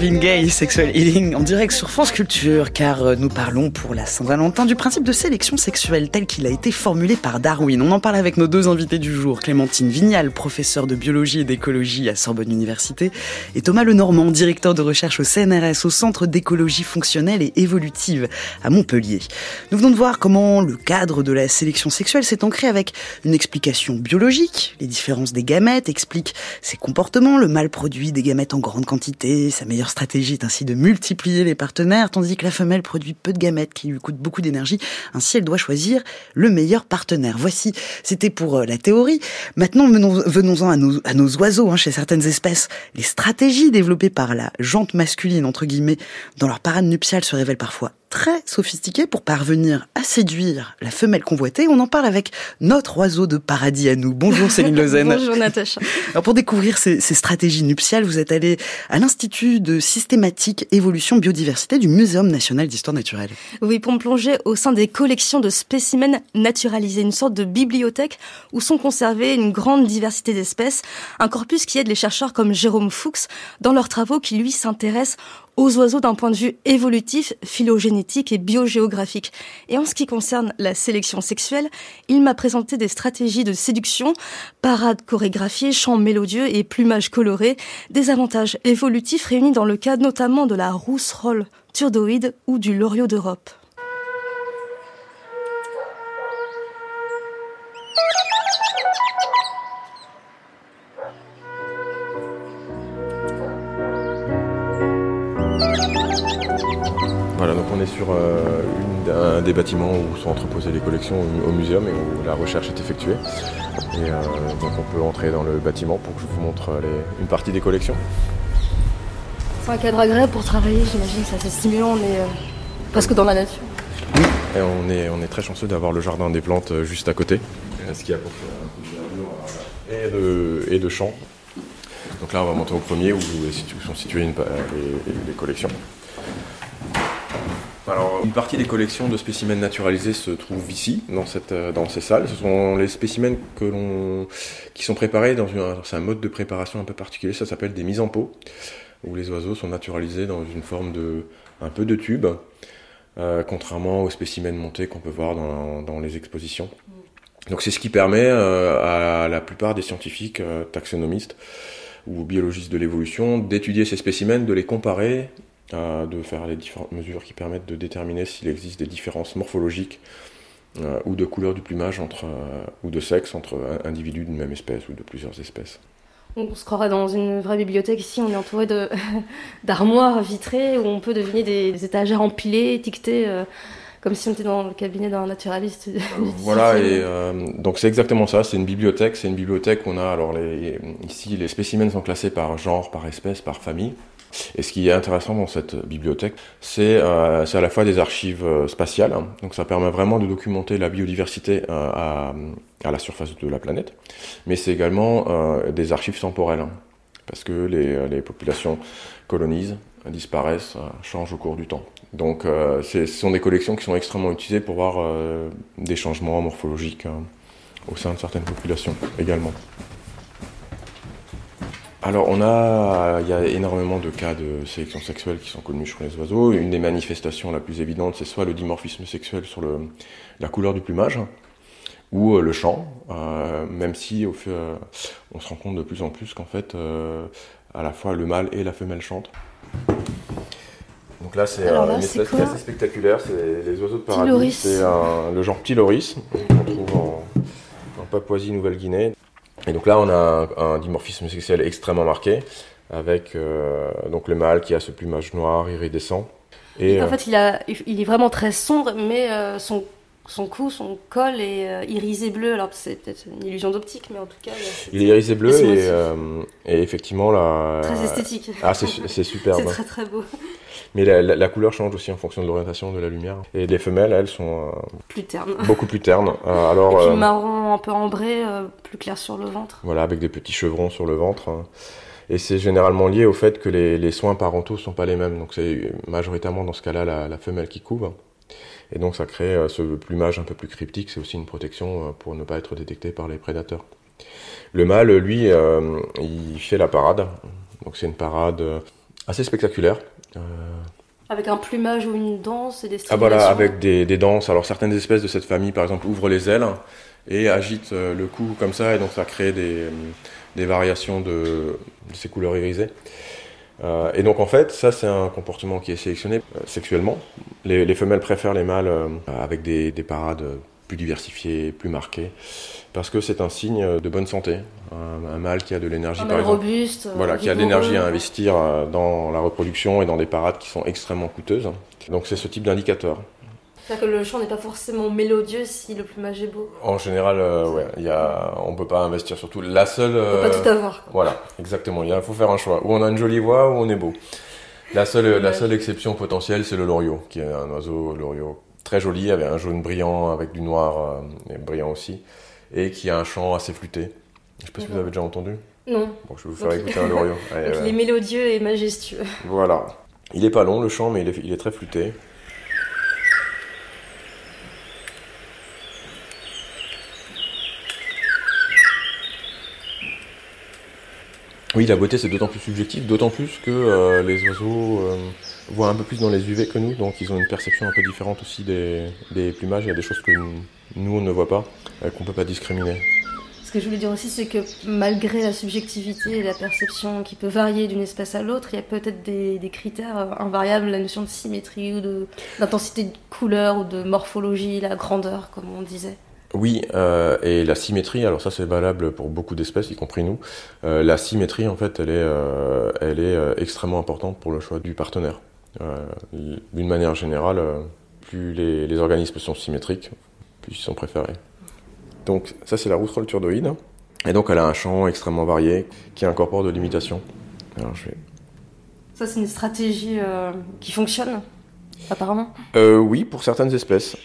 Lavigne. Gaye, Sexual Healing, en direct sur France Culture, car euh, nous parlons pour la Saint-Valentin du principe de sélection sexuelle tel qu'il a été formulé par Darwin. On en parle avec nos deux invités du jour, Clémentine Vignal, professeure de biologie et d'écologie à Sorbonne Université, et Thomas Lenormand, directeur de recherche au CNRS, au Centre d'écologie fonctionnelle et évolutive à Montpellier. Nous venons de voir comment le cadre de la sélection sexuelle s'est ancré avec une explication biologique. Les différences des gamètes expliquent ses comportements, le mâle produit des gamètes en grande quantité, sa meilleure stratégie est ainsi de multiplier les partenaires, tandis que la femelle produit peu de gamètes qui lui coûtent beaucoup d'énergie. Ainsi, elle doit choisir le meilleur partenaire. Voici, c'était pour euh, la théorie. Maintenant, venons-en à nos, à nos oiseaux. Hein, chez certaines espèces, les stratégies développées par la jante masculine, entre guillemets, dans leur parade nuptiale se révèlent parfois très sophistiqué pour parvenir à séduire la femelle convoitée. On en parle avec notre oiseau de paradis à nous. Bonjour Céline Lausanne. Bonjour Natacha. Alors pour découvrir ces, ces stratégies nuptiales, vous êtes allé à l'Institut de systématique évolution biodiversité du Muséum national d'histoire naturelle. Oui, pour me plonger au sein des collections de spécimens naturalisés, une sorte de bibliothèque où sont conservées une grande diversité d'espèces, un corpus qui aide les chercheurs comme Jérôme Fuchs dans leurs travaux qui lui s'intéressent aux oiseaux d'un point de vue évolutif, phylogénétique et biogéographique. Et en ce qui concerne la sélection sexuelle, il m'a présenté des stratégies de séduction, parades chorégraphiées, chants mélodieux et plumage coloré, des avantages évolutifs réunis dans le cadre notamment de la rousserolle turdoïde ou du loriot d'Europe. Voilà, donc on est sur euh, une, un des bâtiments où sont entreposées les collections au, au muséum et où la recherche est effectuée. Et euh, donc on peut entrer dans le bâtiment pour que je vous montre les, une partie des collections. C'est un cadre agréable pour travailler, j'imagine, c'est assez stimulant, on est euh, presque dans la nature. Et on est, on est très chanceux d'avoir le jardin des plantes euh, juste à côté. Ce qui apporte un peu de verdure et de, et de champs. Donc là on va monter au premier où, où sont situées une, les, les collections. Alors, une partie des collections de spécimens naturalisés se trouve ici, dans, cette, euh, dans ces salles. Ce sont les spécimens que l'on, qui sont préparés dans une, c'est un mode de préparation un peu particulier, ça s'appelle des mises en pot, où les oiseaux sont naturalisés dans une forme de, un peu de tube, euh, contrairement aux spécimens montés qu'on peut voir dans, dans les expositions. Donc c'est ce qui permet euh, à la plupart des scientifiques euh, taxonomistes ou biologistes de l'évolution d'étudier ces spécimens, de les comparer euh, de faire les différentes mesures qui permettent de déterminer s'il existe des différences morphologiques euh, ou de couleur du plumage entre, euh, ou de sexe entre individus d'une même espèce ou de plusieurs espèces. On se croirait dans une vraie bibliothèque ici, on est entouré (laughs) d'armoires vitrées où on peut deviner des, des étagères empilées, étiquetées, comme si on était dans le cabinet d'un naturaliste. (laughs) voilà, et euh, donc c'est exactement ça, c'est une bibliothèque, c'est une bibliothèque où on a, alors les, ici les spécimens sont classés par genre, par espèce, par famille. Et ce qui est intéressant dans cette bibliothèque, c'est euh, à la fois des archives euh, spatiales, hein. donc ça permet vraiment de documenter la biodiversité euh, à, à, la surface de la planète, mais c'est également euh, des archives temporelles, hein, parce que les, les, populations colonisent, disparaissent, changent au cours du temps. Donc ce sont des collections qui sont extrêmement utilisées pour voir des changements morphologiques hein, au sein de certaines populations également. Alors, on a, il y a énormément de cas de sélection sexuelle qui sont connus chez les oiseaux. Une des manifestations la plus évidente, c'est soit le dimorphisme sexuel sur la couleur du plumage, ou euh, le chant, euh, même si au euh, on se rend compte de plus en plus qu'en fait, euh, à la fois le mâle et la femelle chantent. Donc là, c'est une espèce qui est assez spectaculaire, c'est les oiseaux de paradis. C'est le genre Ptiloris, qu'on trouve en, en Papouasie-Nouvelle-Guinée. Et donc là, on a un, un dimorphisme sexuel extrêmement marqué, avec euh, donc le mâle qui a ce plumage noir iridescent. Et, en euh, fait, il, a, il est vraiment très sombre, mais euh, son, son cou, son col est euh, irisé bleu. Alors c'est peut-être une illusion d'optique, mais en tout cas. Il, il est irisé bleu et, et, effectivement là. Très esthétique. Ah, c'est superbe. (laughs) c'est très très beau. Mais la, la, la, couleur change aussi en fonction de l'orientation de la lumière. Et les femelles, elles, sont euh, plus ternes. Beaucoup plus ternes. (laughs) Euh, alors, Et puis euh, marron un peu ambré, plus clair sur le ventre. Voilà, avec des petits chevrons sur le ventre. Et c'est généralement lié au fait que les, les soins parentaux sont pas les mêmes. Donc c'est majoritairement dans ce cas-là la, la, femelle qui couvre. Et donc ça crée ce plumage un peu plus cryptique. C'est aussi une protection pour ne pas être détecté par les prédateurs. Le mâle, lui, euh, il fait la parade. Donc c'est une parade assez spectaculaire. Euh... Avec un plumage ou une danse et des Ah voilà, avec des, des, danses. Alors certaines espèces de cette famille, par exemple, ouvrent les ailes et agitent euh, le cou comme ça, et donc ça crée des, des variations de, de, ces couleurs irisées. Euh, et donc en fait, ça c'est un comportement qui est sélectionné euh, sexuellement. Les, les, femelles préfèrent les mâles euh, avec des, des parades plus diversifiées, plus marquées parce que c'est un signe de bonne santé. Un, un mâle qui a de l'énergie, par exemple, robuste, voilà, qui a de l'énergie à investir dans la reproduction et dans des parades qui sont extrêmement coûteuses. Donc c'est ce type d'indicateur. C'est-à-dire que le chant n'est pas forcément mélodieux si le plumage est beau. En général, euh, ouais, y a, on peut pas investir sur tout. La seule. On peut pas tout avoir. Quoi. Voilà, exactement. Il faut faire un choix. Ou on a une jolie voix, ou on est beau. La seule, la seule exception potentielle, c'est le loriot, qui est un oiseau loriot très joli, avec un jaune brillant, avec du noir euh, brillant aussi et qui a un chant assez flûté. Je sais pas si vous avez déjà entendu. Non. Bon, je vais vous faire Donc, écouter un loriot. (laughs) Allez, Donc ouais. il est mélodieux et majestueux. Voilà. Il est pas long le chant, mais il est, il est très flûté. Oui, la beauté c'est d'autant plus subjectif, d'autant plus que euh, les oiseaux euh, voient un peu plus dans les UV que nous, donc ils ont une perception un peu différente aussi des, plumages. Il y a des choses que nous on ne voit pas, euh, qu'on peut pas discriminer. Ce que je voulais dire aussi, c'est que malgré la subjectivité et la perception qui peut varier d'une espèce à l'autre, il y a peut-être des, critères invariables, la notion de symétrie ou d'intensité de couleur ou de morphologie, la grandeur, comme on disait. Oui, euh, et la symétrie, alors ça c'est valable pour beaucoup d'espèces, y compris nous. Euh, la symétrie, en fait, elle est, euh, elle est extrêmement importante pour le choix du partenaire. D'une manière générale, plus les, les organismes sont symétriques, plus ils sont préférés. Donc ça c'est la rousserolle turdoïde. Et donc elle a un champ extrêmement varié qui incorpore de l'imitation. Alors je vais Ça, c'est une stratégie qui fonctionne, apparemment? Oui, pour certaines espèces.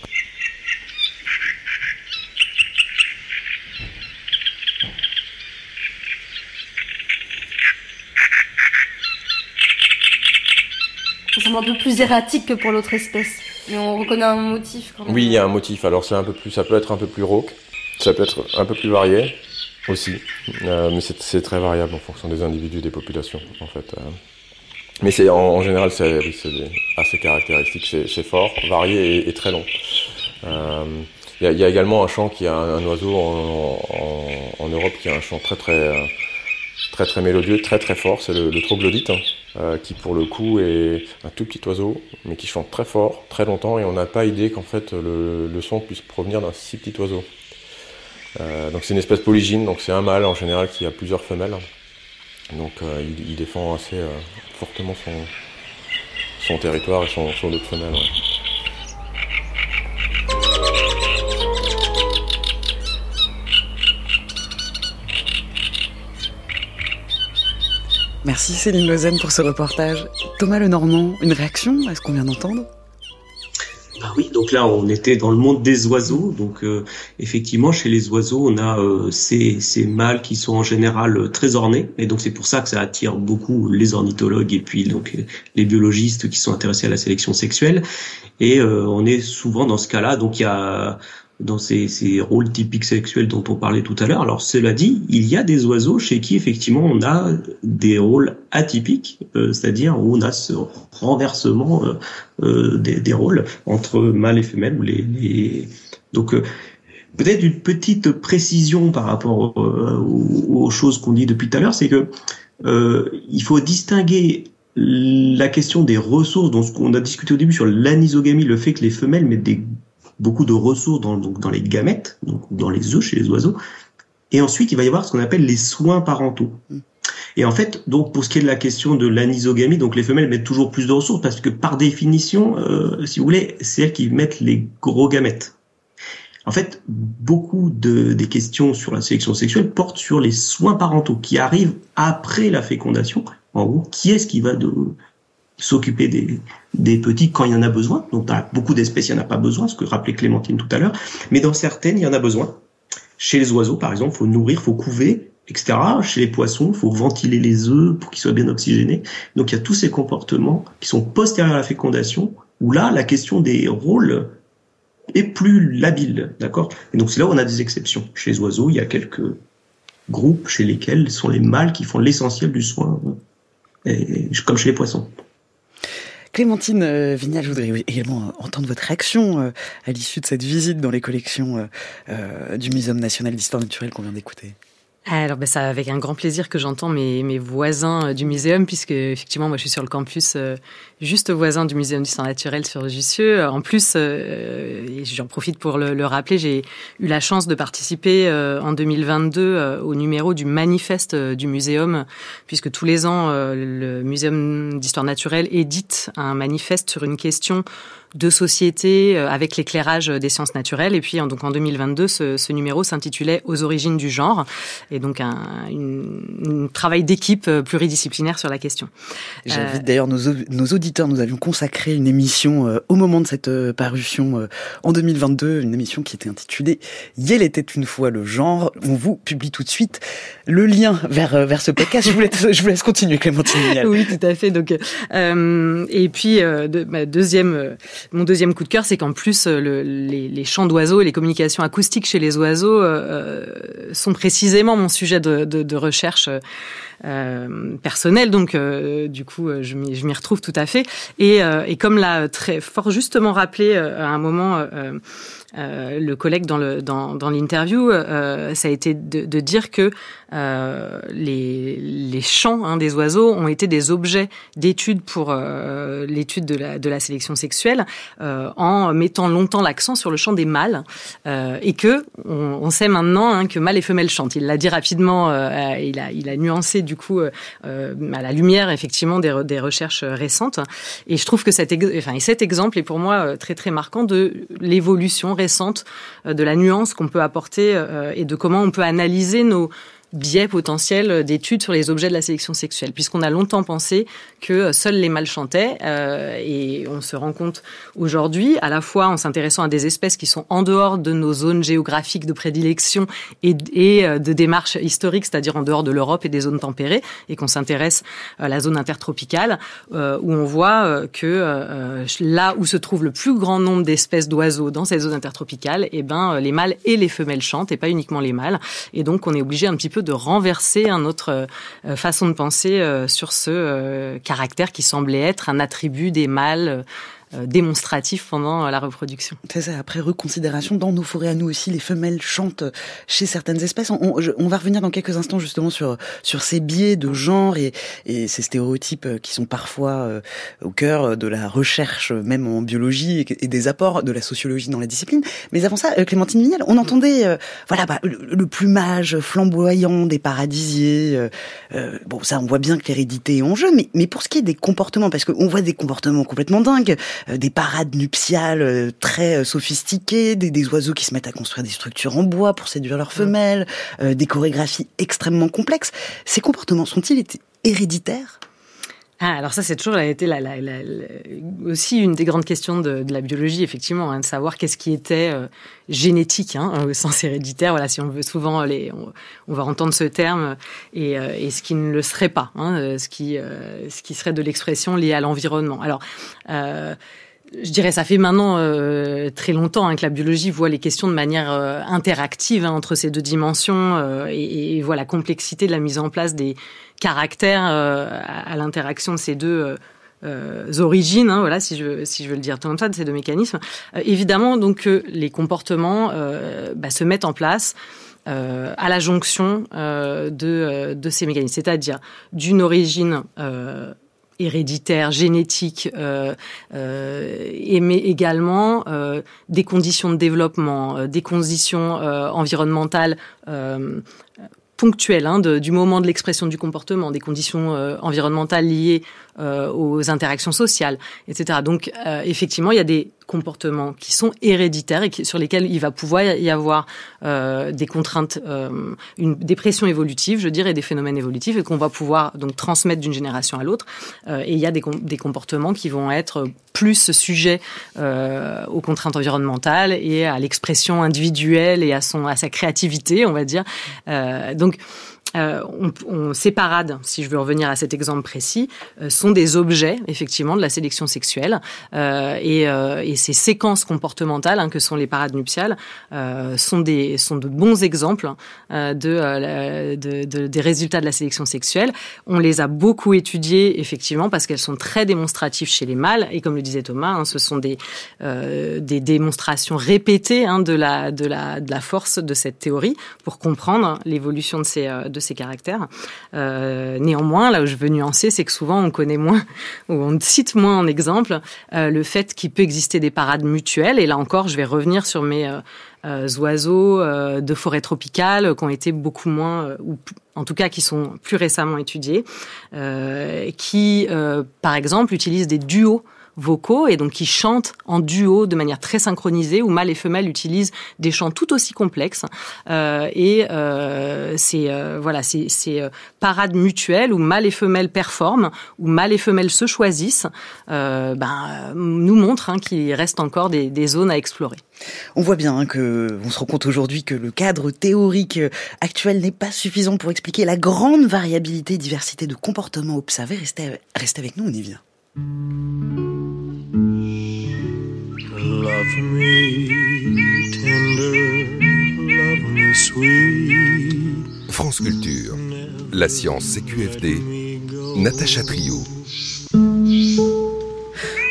Un peu plus erratique que pour l'autre espèce. Mais on reconnaît un motif quand même. Oui, il y a un motif. Alors c'est un peu plus, ça peut être un peu plus rauque, ça peut être un peu plus varié aussi, Euh, mais c'est très variable en fonction des individus, des populations en fait. euh. Mais c'est en, général c'est assez caractéristique, c'est fort, varié et, très long. Euh, Il y, a, également un chant qui a un, oiseau en, en, Europe qui a un chant très très très très mélodieux, très très fort, c'est le, troglodyte, hein, euh, qui pour le coup est un tout petit oiseau, mais qui chante très fort, très longtemps, et on n'a pas idée qu'en fait le, son puisse provenir d'un si petit oiseau. Euh, donc c'est une espèce polygyne, donc c'est un mâle en général qui a plusieurs femelles. Donc euh, il, défend assez fortement son, territoire et son, son femelles. ouais. Merci Céline Lausanne pour ce reportage. Thomas Lenormand, une réaction à ce qu'on vient d'entendre? Bah oui, donc là on était dans le monde des oiseaux, donc euh, effectivement chez les oiseaux on a euh, ces, mâles qui sont en général euh, très ornés, et donc c'est pour ça que ça attire beaucoup les ornithologues et puis donc les biologistes qui sont intéressés à la sélection sexuelle, et on est souvent dans ce cas-là, donc il y a dans ces, ces rôles typiques sexuels dont on parlait tout à l'heure. Alors cela dit, il y a des oiseaux chez qui effectivement on a des rôles atypiques, euh, c'est-à-dire où on a ce renversement euh, euh, des, des rôles entre mâle et femelle. Ou les, les... Donc euh, peut-être une petite précision par rapport euh, aux, aux choses qu'on dit depuis tout à l'heure, c'est que euh, il faut distinguer la question des ressources, dont qu'on a discuté au début sur l'anisogamie, le fait que les femelles mettent des beaucoup de ressources dans, donc dans les gamètes, donc dans les œufs chez les oiseaux. Et ensuite, il va y avoir ce qu'on appelle les soins parentaux. Et en fait, donc pour ce qui est de la question de l'anisogamie, donc les femelles mettent toujours plus de ressources parce que par définition, euh, si vous voulez, c'est elles qui mettent les gros gamètes. En fait, beaucoup de, des questions sur la sélection sexuelle portent sur les soins parentaux qui arrivent après la fécondation. En gros, qui est-ce qui va de, s'occuper des, des petits quand il y en a besoin. Donc dans beaucoup d'espèces, il n'y en a pas besoin, ce que rappelait Clémentine tout à l'heure. Mais dans certaines, il y en a besoin. Chez les oiseaux, par exemple, faut nourrir, faut couver, etc. Chez les poissons, faut ventiler les œufs pour qu'ils soient bien oxygénés. Donc il y a tous ces comportements qui sont postérieurs à la fécondation, où là, la question des rôles est plus labile, d'accord? Et donc c'est là où on a des exceptions. Chez les oiseaux, il y a quelques groupes chez lesquels sont les mâles qui font l'essentiel du soin, et, comme chez les poissons. Clémentine euh, Vignal, je voudrais également euh, entendre votre réaction euh, à l'issue de cette visite dans les collections du Muséum national d'histoire naturelle qu'on vient d'écouter. Alors, ben, c'est avec un grand plaisir que j'entends mes, mes voisins du muséum, puisque effectivement, moi, je suis sur le campus juste voisin du Muséum d'histoire naturelle sur Jussieu. En plus, euh, et j'en profite pour le, le rappeler, j'ai eu la chance de participer euh, en 2022 euh, au numéro du manifeste du muséum, puisque tous les ans, le Muséum d'histoire naturelle édite un manifeste sur une question de société avec l'éclairage des sciences naturelles. Et puis, en- donc en 2022, ce, ce numéro s'intitulait Aux origines du genre, et donc un une, une travail d'équipe pluridisciplinaire sur la question. J'invite d'ailleurs nos auditeurs, nous avions consacré une émission euh, au moment de cette euh, parution euh, en 2022, une émission qui était intitulée Yel était une fois le genre. On vous publie tout de suite le lien vers, vers ce podcast. Je vous laisse, je continuer, Clémentine. Oui, tout à fait. Donc, et puis deuxième, mon deuxième coup de cœur, c'est qu'en plus le, les, chants d'oiseaux et les communications acoustiques chez les oiseaux sont précisément mon sujet de recherche. Personnel, donc du coup, je m'y retrouve tout à fait. Et, et comme l'a très fort justement rappelé à un moment euh, le collègue dans le dans, dans l'interview, euh, ça a été de, de dire que euh, les, les chants hein, des oiseaux ont été des objets d'étude pour euh, l'étude de la, de la sélection sexuelle euh, en mettant longtemps l'accent sur le chant des mâles et que on, on, sait maintenant hein, que mâles et femelles chantent. Il l'a dit rapidement, il a il a nuancé du coup à la lumière effectivement des, des recherches récentes et je trouve que cet, enfin, cet exemple est pour moi très très marquant de l'évolution récente de la nuance qu'on peut apporter et de comment on peut analyser nos biais potentiel d'études sur les objets de la sélection sexuelle, puisqu'on a longtemps pensé que seuls les mâles chantaient, euh, et on se rend compte aujourd'hui, à la fois en s'intéressant à des espèces qui sont en dehors de nos zones géographiques de prédilection et, euh, de démarches historiques, c'est-à-dire en dehors de l'Europe et des zones tempérées, et qu'on s'intéresse à la zone intertropicale, euh, où on voit euh, que euh, là où se trouve le plus grand nombre d'espèces d'oiseaux dans ces zones intertropicales, et eh ben les mâles et les femelles chantent, et pas uniquement les mâles, et donc on est obligé un petit peu de renverser un autre euh, façon de penser euh, sur ce euh, caractère qui semblait être un attribut des mâles démonstratif pendant euh, la reproduction. C'est ça, après reconsidération, dans nos forêts à nous aussi, les femelles chantent chez certaines espèces. On, on, va revenir dans quelques instants justement sur, sur ces biais de genre et, et ces stéréotypes qui sont parfois euh, au cœur de la recherche, même en biologie, et, des apports de la sociologie dans la discipline. Mais avant ça, Clémentine Vignal, on entendait voilà bah, le, plumage flamboyant des paradisiers. bon, ça, on voit bien que l'hérédité est en jeu, mais, mais pour ce qui est des comportements, parce qu'on voit des comportements complètement dingues, euh, des parades nuptiales euh, très euh, sophistiquées, des, des, oiseaux qui se mettent à construire des structures en bois pour séduire leurs femelles, des chorégraphies extrêmement complexes. Ces comportements sont-ils héréditaires? Ah, alors ça, c'est toujours été la, la, la, aussi une des grandes questions de, de la biologie, effectivement, hein, de savoir qu'est-ce qui était génétique, hein, au sens héréditaire. Voilà, si on veut souvent, les, on, va entendre ce terme, et, et, ce qui ne le serait pas, hein, ce qui, ce qui serait de l'expression liée à l'environnement. Alors. Euh, je dirais, ça fait maintenant euh, très longtemps hein, que la biologie voit les questions de manière euh, interactive hein, entre ces deux dimensions euh, et, et, voit la complexité de la mise en place des caractères à, l'interaction de ces deux origines, hein, voilà, si je, si je veux le dire comme ça, de ces deux mécanismes. évidemment, donc, les comportements bah, se mettent en place. à la jonction de, de ces mécanismes, c'est-à-dire d'une origine héréditaire, génétique, euh, euh, mais également euh, des conditions de développement, euh, des conditions environnementales ponctuelles hein, du moment de l'expression du comportement, des conditions environnementales liées aux interactions sociales, etc. Donc effectivement, il y a des comportements qui sont héréditaires et sur lesquels il va pouvoir y avoir euh, des contraintes, euh, une, des pressions évolutives, je dirais, des phénomènes évolutifs et qu'on va pouvoir donc transmettre d'une génération à l'autre. Euh, et il y a des, comportements qui vont être plus sujets euh, aux contraintes environnementales et à l'expression individuelle et à son à sa créativité, on va dire. Euh, donc euh, on, on, ces parades, si je veux revenir à cet exemple précis, euh, sont des objets effectivement de la sélection sexuelle euh, et, euh, et, ces séquences comportementales hein, que sont les parades nuptiales euh, sont des sont de bons exemples euh, de, de, de, des résultats de la sélection sexuelle. On les a beaucoup étudiés effectivement parce qu'elles sont très démonstratives chez les mâles et comme le disait Thomas, hein, ce sont des des démonstrations répétées hein, de la de la de la force de cette théorie pour comprendre l'évolution de ces de ces caractères. Euh, néanmoins, là où je veux nuancer, c'est que souvent on connaît moins, (laughs) ou on cite moins en exemple, euh, le fait qu'il peut exister des parades mutuelles. Et là encore, je vais revenir sur mes euh, oiseaux de forêt tropicale qui ont été beaucoup moins, ou en tout cas qui sont plus récemment étudiés, qui, par exemple, utilisent des duos vocaux et donc qui chantent en duo de manière très synchronisée où mâles et femelles utilisent des chants tout aussi complexes euh, et euh, c'est euh, voilà c'est euh, parades mutuelles où mâles et femelles performent où mâles et femelles se choisissent euh, ben nous montre hein, qu'il reste encore des, des, zones à explorer. On voit bien hein, que on se rend compte aujourd'hui que le cadre théorique actuel n'est pas suffisant pour expliquer la grande variabilité et diversité de comportements observés. Restez, restez avec nous, on y vient. Love me tender, love me sweet. France Culture, la science CQFD, Natacha Trio.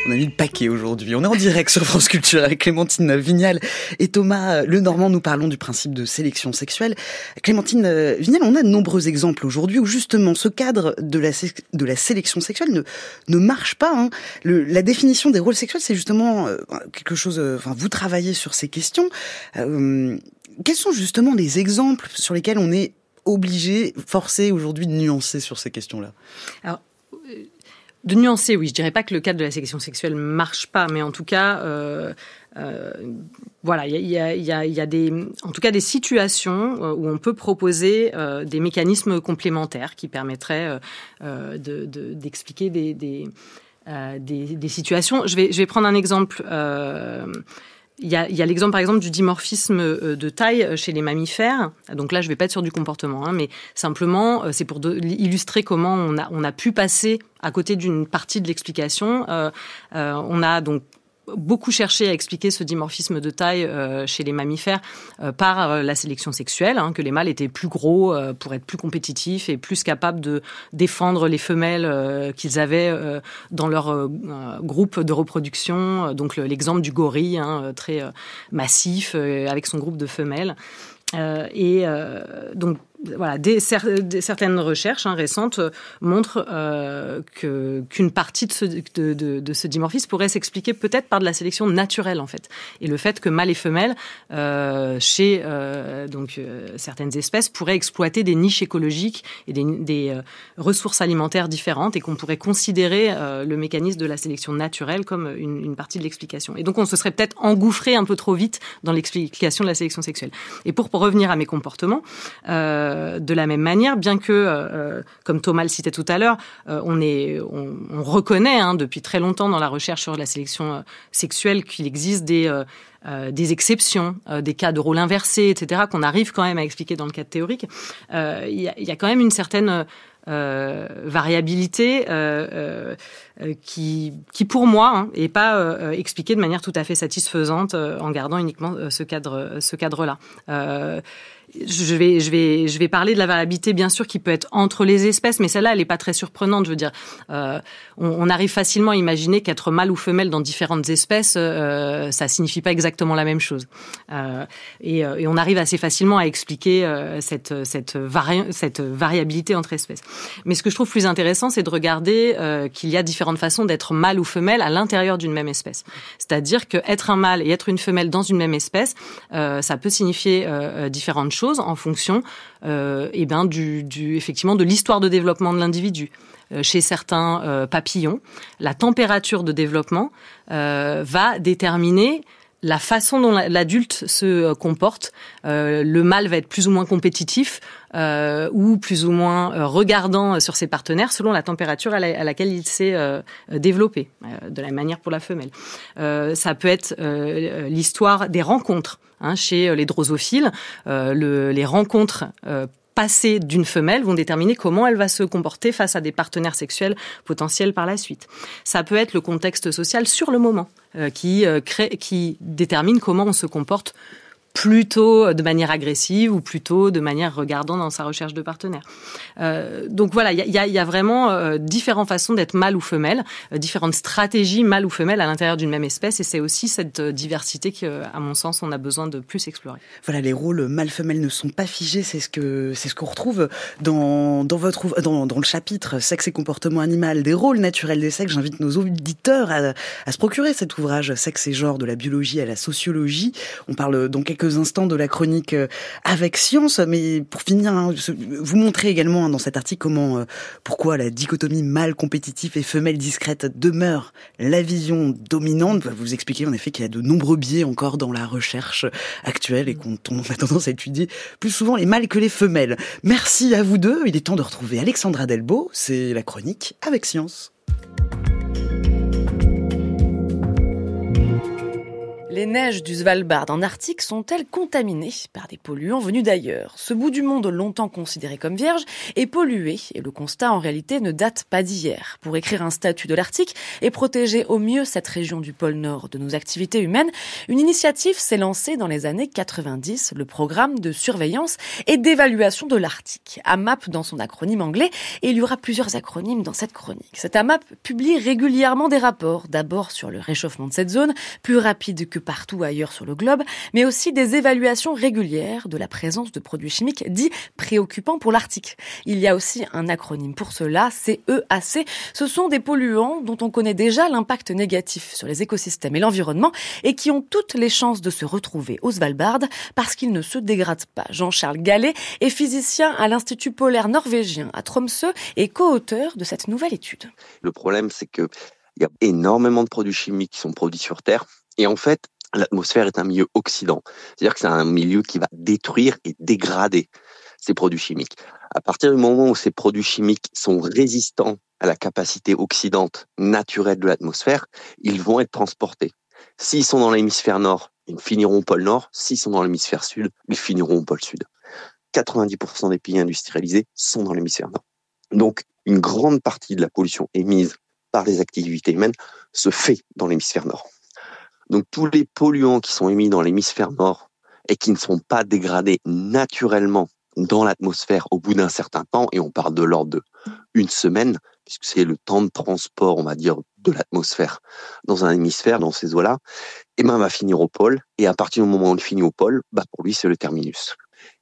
On a mis le paquet aujourd'hui. On est en direct sur France Culture avec Clémentine Vignal et Thomas Lenormand. Nous parlons du principe de sélection sexuelle. Clémentine Vignal, on a de nombreux exemples aujourd'hui où justement ce cadre de la, sélection sexuelle ne, marche pas. Hein. La définition des rôles sexuels, c'est justement euh, quelque chose... Euh, enfin, vous travaillez sur ces questions. Euh, quels sont justement les exemples sur lesquels on est obligé, forcé aujourd'hui de nuancer sur ces questions-là? De nuancer, oui. Je dirais pas que le cadre de la sélection sexuelle marche pas, mais en tout cas, euh, euh, voilà, il y a, des, situations euh, où on peut proposer des mécanismes complémentaires qui permettraient d'expliquer de, des, situations. Je vais prendre un exemple. Il y a, l'exemple par exemple du dimorphisme euh, de taille euh, chez les mammifères. Donc là, je vais pas être sur du comportement, hein, mais simplement, euh, c'est pour illustrer comment on a, on a pu passer à côté d'une partie de l'explication. On a donc beaucoup cherché à expliquer ce dimorphisme de taille euh, chez les mammifères euh, par euh, la sélection sexuelle, hein, que les mâles étaient plus gros pour être plus compétitifs et plus capables de défendre les femelles qu'ils avaient dans leur groupe de reproduction. Donc l'exemple du gorille, hein, très massif, avec son groupe de femelles. et donc voilà, des, certaines recherches hein, récentes euh, montrent euh, qu'une partie de ce, dimorphisme pourrait s'expliquer peut-être par de la sélection naturelle en fait, et le fait que mâles et femelles euh, chez donc certaines espèces pourraient exploiter des niches écologiques et des, ressources alimentaires différentes, et qu'on pourrait considérer le mécanisme de la sélection naturelle comme une, partie de l'explication. Et donc on se serait peut-être engouffré un peu trop vite dans l'explication de la sélection sexuelle. Et pour, pour revenir à mes comportements. Euh, de la même manière, bien que, euh, euh, comme Thomas le citait tout à l'heure, on, reconnaît hein, depuis très longtemps dans la recherche sur la sélection sexuelle qu'il existe des exceptions, des cas de rôle inversé, etc., qu'on arrive quand même à expliquer dans le cadre théorique, il y, a quand même une certaine variabilité qui, qui, pour moi, hein, est pas expliquée de manière tout à fait satisfaisante en gardant uniquement ce cadre, ce cadre-là je vais, je vais, je vais parler de la variabilité, bien sûr, qui peut être entre les espèces, mais celle-là, elle n'est pas très surprenante. Je veux dire, euh, on, on, arrive facilement à imaginer qu'être mâle ou femelle dans différentes espèces, euh, ça signifie pas exactement la même chose. Euh, et, euh, et, on arrive assez facilement à expliquer euh, cette, cette, vari cette variabilité entre espèces. Mais ce que je trouve plus intéressant, c'est de regarder euh, qu'il y a différentes façons d'être mâle ou femelle à l'intérieur d'une même espèce. C'est-à-dire que être un mâle et être une femelle dans une même espèce, ça peut signifier différentes choses en fonction euh, eh ben, du, du, effectivement de l'histoire de développement de l'individu. Euh, chez certains euh, papillons, la température de développement euh, va déterminer la façon dont l'adulte se euh, comporte. Euh, le mâle va être plus ou moins compétitif euh, ou plus ou moins regardant sur ses partenaires selon la température à, la, à laquelle il s'est développé. de la manière pour la femelle. ça peut être l'histoire des rencontres. Hein, chez les drosophiles, le, les rencontres passées d'une femelle vont déterminer comment elle va se comporter face à des partenaires sexuels potentiels par la suite. Ça peut être le contexte social sur le moment euh, qui, euh, crée, qui détermine comment on se comporte plutôt de manière agressive ou plutôt de manière regardant dans sa recherche de partenaire. Euh, donc voilà, il y a, y a, vraiment euh, différentes façons d'être mâle ou femelle, euh, différentes stratégies mâle ou femelle à l'intérieur d'une même espèce, et c'est aussi cette diversité que, à mon sens, on a besoin de plus explorer. Voilà, les rôles mâle-femelle ne sont pas figés, c'est ce que c'est ce qu'on retrouve dans dans votre dans, dans le chapitre Sexe et comportement animal des rôles naturels des sexes. J'invite nos auditeurs à, à se procurer cet ouvrage Sexe et genre de la biologie à la sociologie. On parle dans quelques instants de la chronique euh, avec science, mais pour finir, hein, vous montrez également hein, dans cet article comment, euh, pourquoi la dichotomie mâle compétitif et femelle discrète demeure la vision dominante. Vous expliquez en effet qu'il y a de nombreux biais encore dans la recherche actuelle et qu'on a tendance à étudier plus souvent les mâles que les femelles. Merci à vous deux. Il est temps de retrouver Alexandra Delbo. C'est la chronique avec science. Les neiges du Svalbard en Arctique sont-elles contaminées par des polluants venus d'ailleurs? Ce bout du monde longtemps considéré comme vierge est pollué et le constat en réalité ne date pas d'hier. Pour écrire un statut de l'Arctique et protéger au mieux cette région du pôle Nord de nos activités humaines, une initiative s'est lancée dans les années 90, le programme de surveillance et d'évaluation de l'Arctique, AMAP dans son acronyme anglais, et il y aura plusieurs acronymes dans cette chronique. Cette AMAP publie régulièrement des rapports, d'abord sur le réchauffement de cette zone, plus rapide que partout ailleurs sur le globe, mais aussi des évaluations régulières de la présence de produits chimiques dits préoccupants pour l'Arctique. Il y a aussi un acronyme pour cela, CEAC. Ce sont des polluants dont on connaît déjà l'impact négatif sur les écosystèmes et l'environnement et qui ont toutes les chances de se retrouver au Svalbard parce qu'ils ne se dégradent pas. Jean-Charles Gallet est physicien à l'Institut polaire norvégien à Tromsø et co-auteur de cette nouvelle étude. Le problème, c'est que il y a énormément de produits chimiques qui sont produits sur Terre et en fait, l'atmosphère est un milieu oxydant. C'est-à-dire que c'est un milieu qui va détruire et dégrader ces produits chimiques. À partir du moment où ces produits chimiques sont résistants à la capacité oxydante naturelle de l'atmosphère, ils vont être transportés. S'ils sont dans l'hémisphère nord, ils finiront au pôle nord. S'ils sont dans l'hémisphère sud, ils finiront au pôle sud. 90% des pays industrialisés sont dans l'hémisphère nord. Donc, une grande partie de la pollution émise par les activités humaines se fait dans l'hémisphère nord. Donc tous les polluants qui sont émis dans l'hémisphère nord et qui ne sont pas dégradés naturellement dans l'atmosphère au bout d'un certain temps, et on parle de l'ordre de une semaine, puisque c'est le temps de transport, on va dire, de l'atmosphère dans un hémisphère, dans ces eaux-là, et eh ben, va finir au pôle. Et à partir du moment où on finit au pôle, bah, pour lui, c'est le terminus.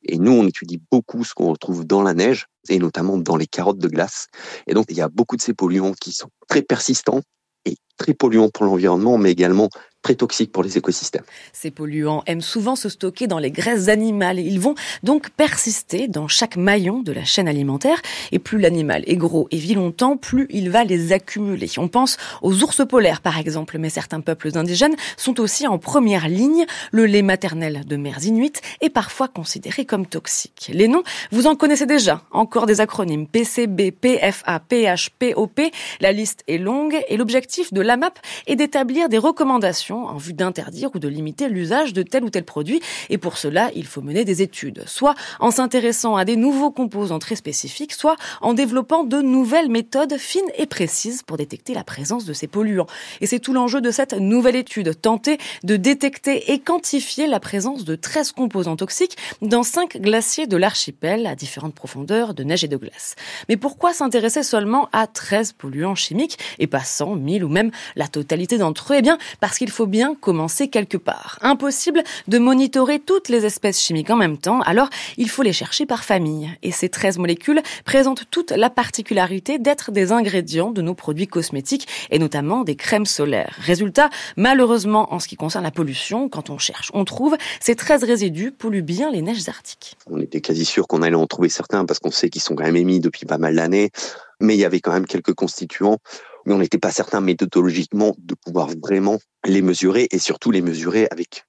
Et nous, on étudie beaucoup ce qu'on retrouve dans la neige, et notamment dans les carottes de glace. Et donc, il y a beaucoup de ces polluants qui sont très persistants et très polluants pour l'environnement, mais également très toxiques pour les écosystèmes. Ces polluants aiment souvent se stocker dans les graisses animales. Ils vont donc persister dans chaque maillon de la chaîne alimentaire. Et plus l'animal est gros et vit longtemps, plus il va les accumuler. On pense aux ours polaires, par exemple, mais certains peuples indigènes sont aussi en première ligne. Le lait maternel de mères inuites est parfois considéré comme toxique. Les noms, vous en connaissez déjà. Encore des acronymes PCB, PFA, PH, POP. La liste est longue et l'objectif de l'AMAP est d'établir des recommandations en vue d'interdire ou de limiter l'usage de tel ou tel produit. Et pour cela, il faut mener des études, soit en s'intéressant à des nouveaux composants très spécifiques, soit en développant de nouvelles méthodes fines et précises pour détecter la présence de ces polluants. Et c'est tout l'enjeu de cette nouvelle étude, tenter de détecter et quantifier la présence de 13 composants toxiques dans 5 glaciers de l'archipel à différentes profondeurs de neige et de glace. Mais pourquoi s'intéresser seulement à 13 polluants chimiques et pas 100, 1000 ou même la totalité d'entre eux Eh bien, parce qu'il faut bien commencer quelque part. Impossible de monitorer toutes les espèces chimiques en même temps, alors il faut les chercher par famille. Et ces 13 molécules présentent toute la particularité d'être des ingrédients de nos produits cosmétiques et notamment des crèmes solaires. Résultat, malheureusement, en ce qui concerne la pollution, quand on cherche, on trouve, ces 13 résidus polluent bien les neiges arctiques. On était quasi sûr qu'on allait en trouver certains parce qu'on sait qu'ils sont quand même émis depuis pas mal d'années, mais il y avait quand même quelques constituants mais on n'était pas certain méthodologiquement de pouvoir vraiment les mesurer et surtout les mesurer avec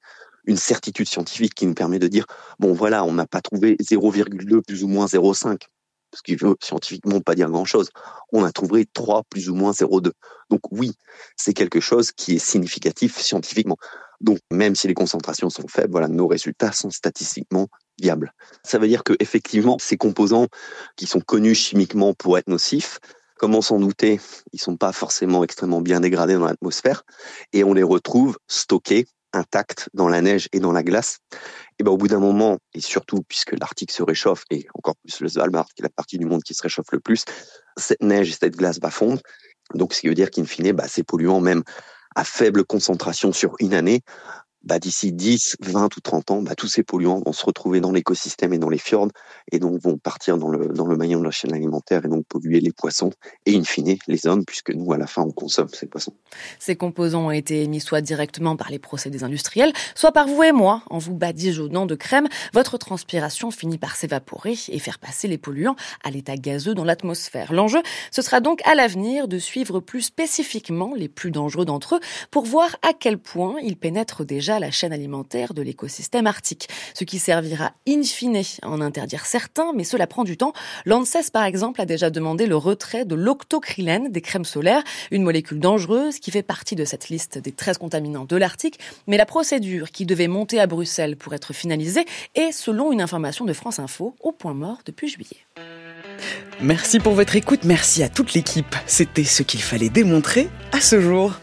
une certitude scientifique qui nous permet de dire bon voilà, on n'a pas trouvé 0,2 plus ou moins 0,5 ce qui veut scientifiquement pas dire grand-chose. On a trouvé 3 plus ou moins 0,2. Donc oui, c'est quelque chose qui est significatif scientifiquement. Donc même si les concentrations sont faibles, voilà, nos résultats sont statistiquement viables. Ça veut dire que effectivement, ces composants qui sont connus chimiquement pour être nocifs, Comment s'en douter Ils sont pas forcément extrêmement bien dégradés dans l'atmosphère et on les retrouve stockés intacts dans la neige et dans la glace. Et ben au bout d'un moment, et surtout puisque l'Arctique se réchauffe et encore plus le Svalbard, qui est la partie du monde qui se réchauffe le plus, cette neige et cette glace va. Donc ce qui veut dire qu'in fine, bah, ces polluants même à faible concentration sur une année bah, d'ici 10, 20 ou 30 ans, bah, tous ces polluants vont se retrouver dans l'écosystème et dans les fjords et donc vont partir dans le, dans le maillon de la chaîne alimentaire et donc polluer les poissons et in fine les hommes puisque nous à la fin on consomme ces poissons. Ces composants ont été émis soit directement par les procédés industriels, soit par vous et moi en vous badigeonnant de crème. Votre transpiration finit par s'évaporer et faire passer les polluants à l'état gazeux dans l'atmosphère. L'enjeu, ce sera donc à l'avenir de suivre plus spécifiquement les plus dangereux d'entre eux pour voir à quel point ils pénètrent déjà la chaîne alimentaire de l'écosystème arctique, ce qui servira in fine à en interdire certains, mais cela prend du temps. L'ANSES, par exemple, a déjà demandé le retrait de l'octocrylène des crèmes solaires, une molécule dangereuse qui fait partie de cette liste des 13 contaminants de l'Arctique, mais la procédure qui devait monter à Bruxelles pour être finalisée est, selon une information de France Info, au point mort depuis juillet. Merci pour votre écoute, merci à toute l'équipe. C'était ce qu'il fallait démontrer à ce jour.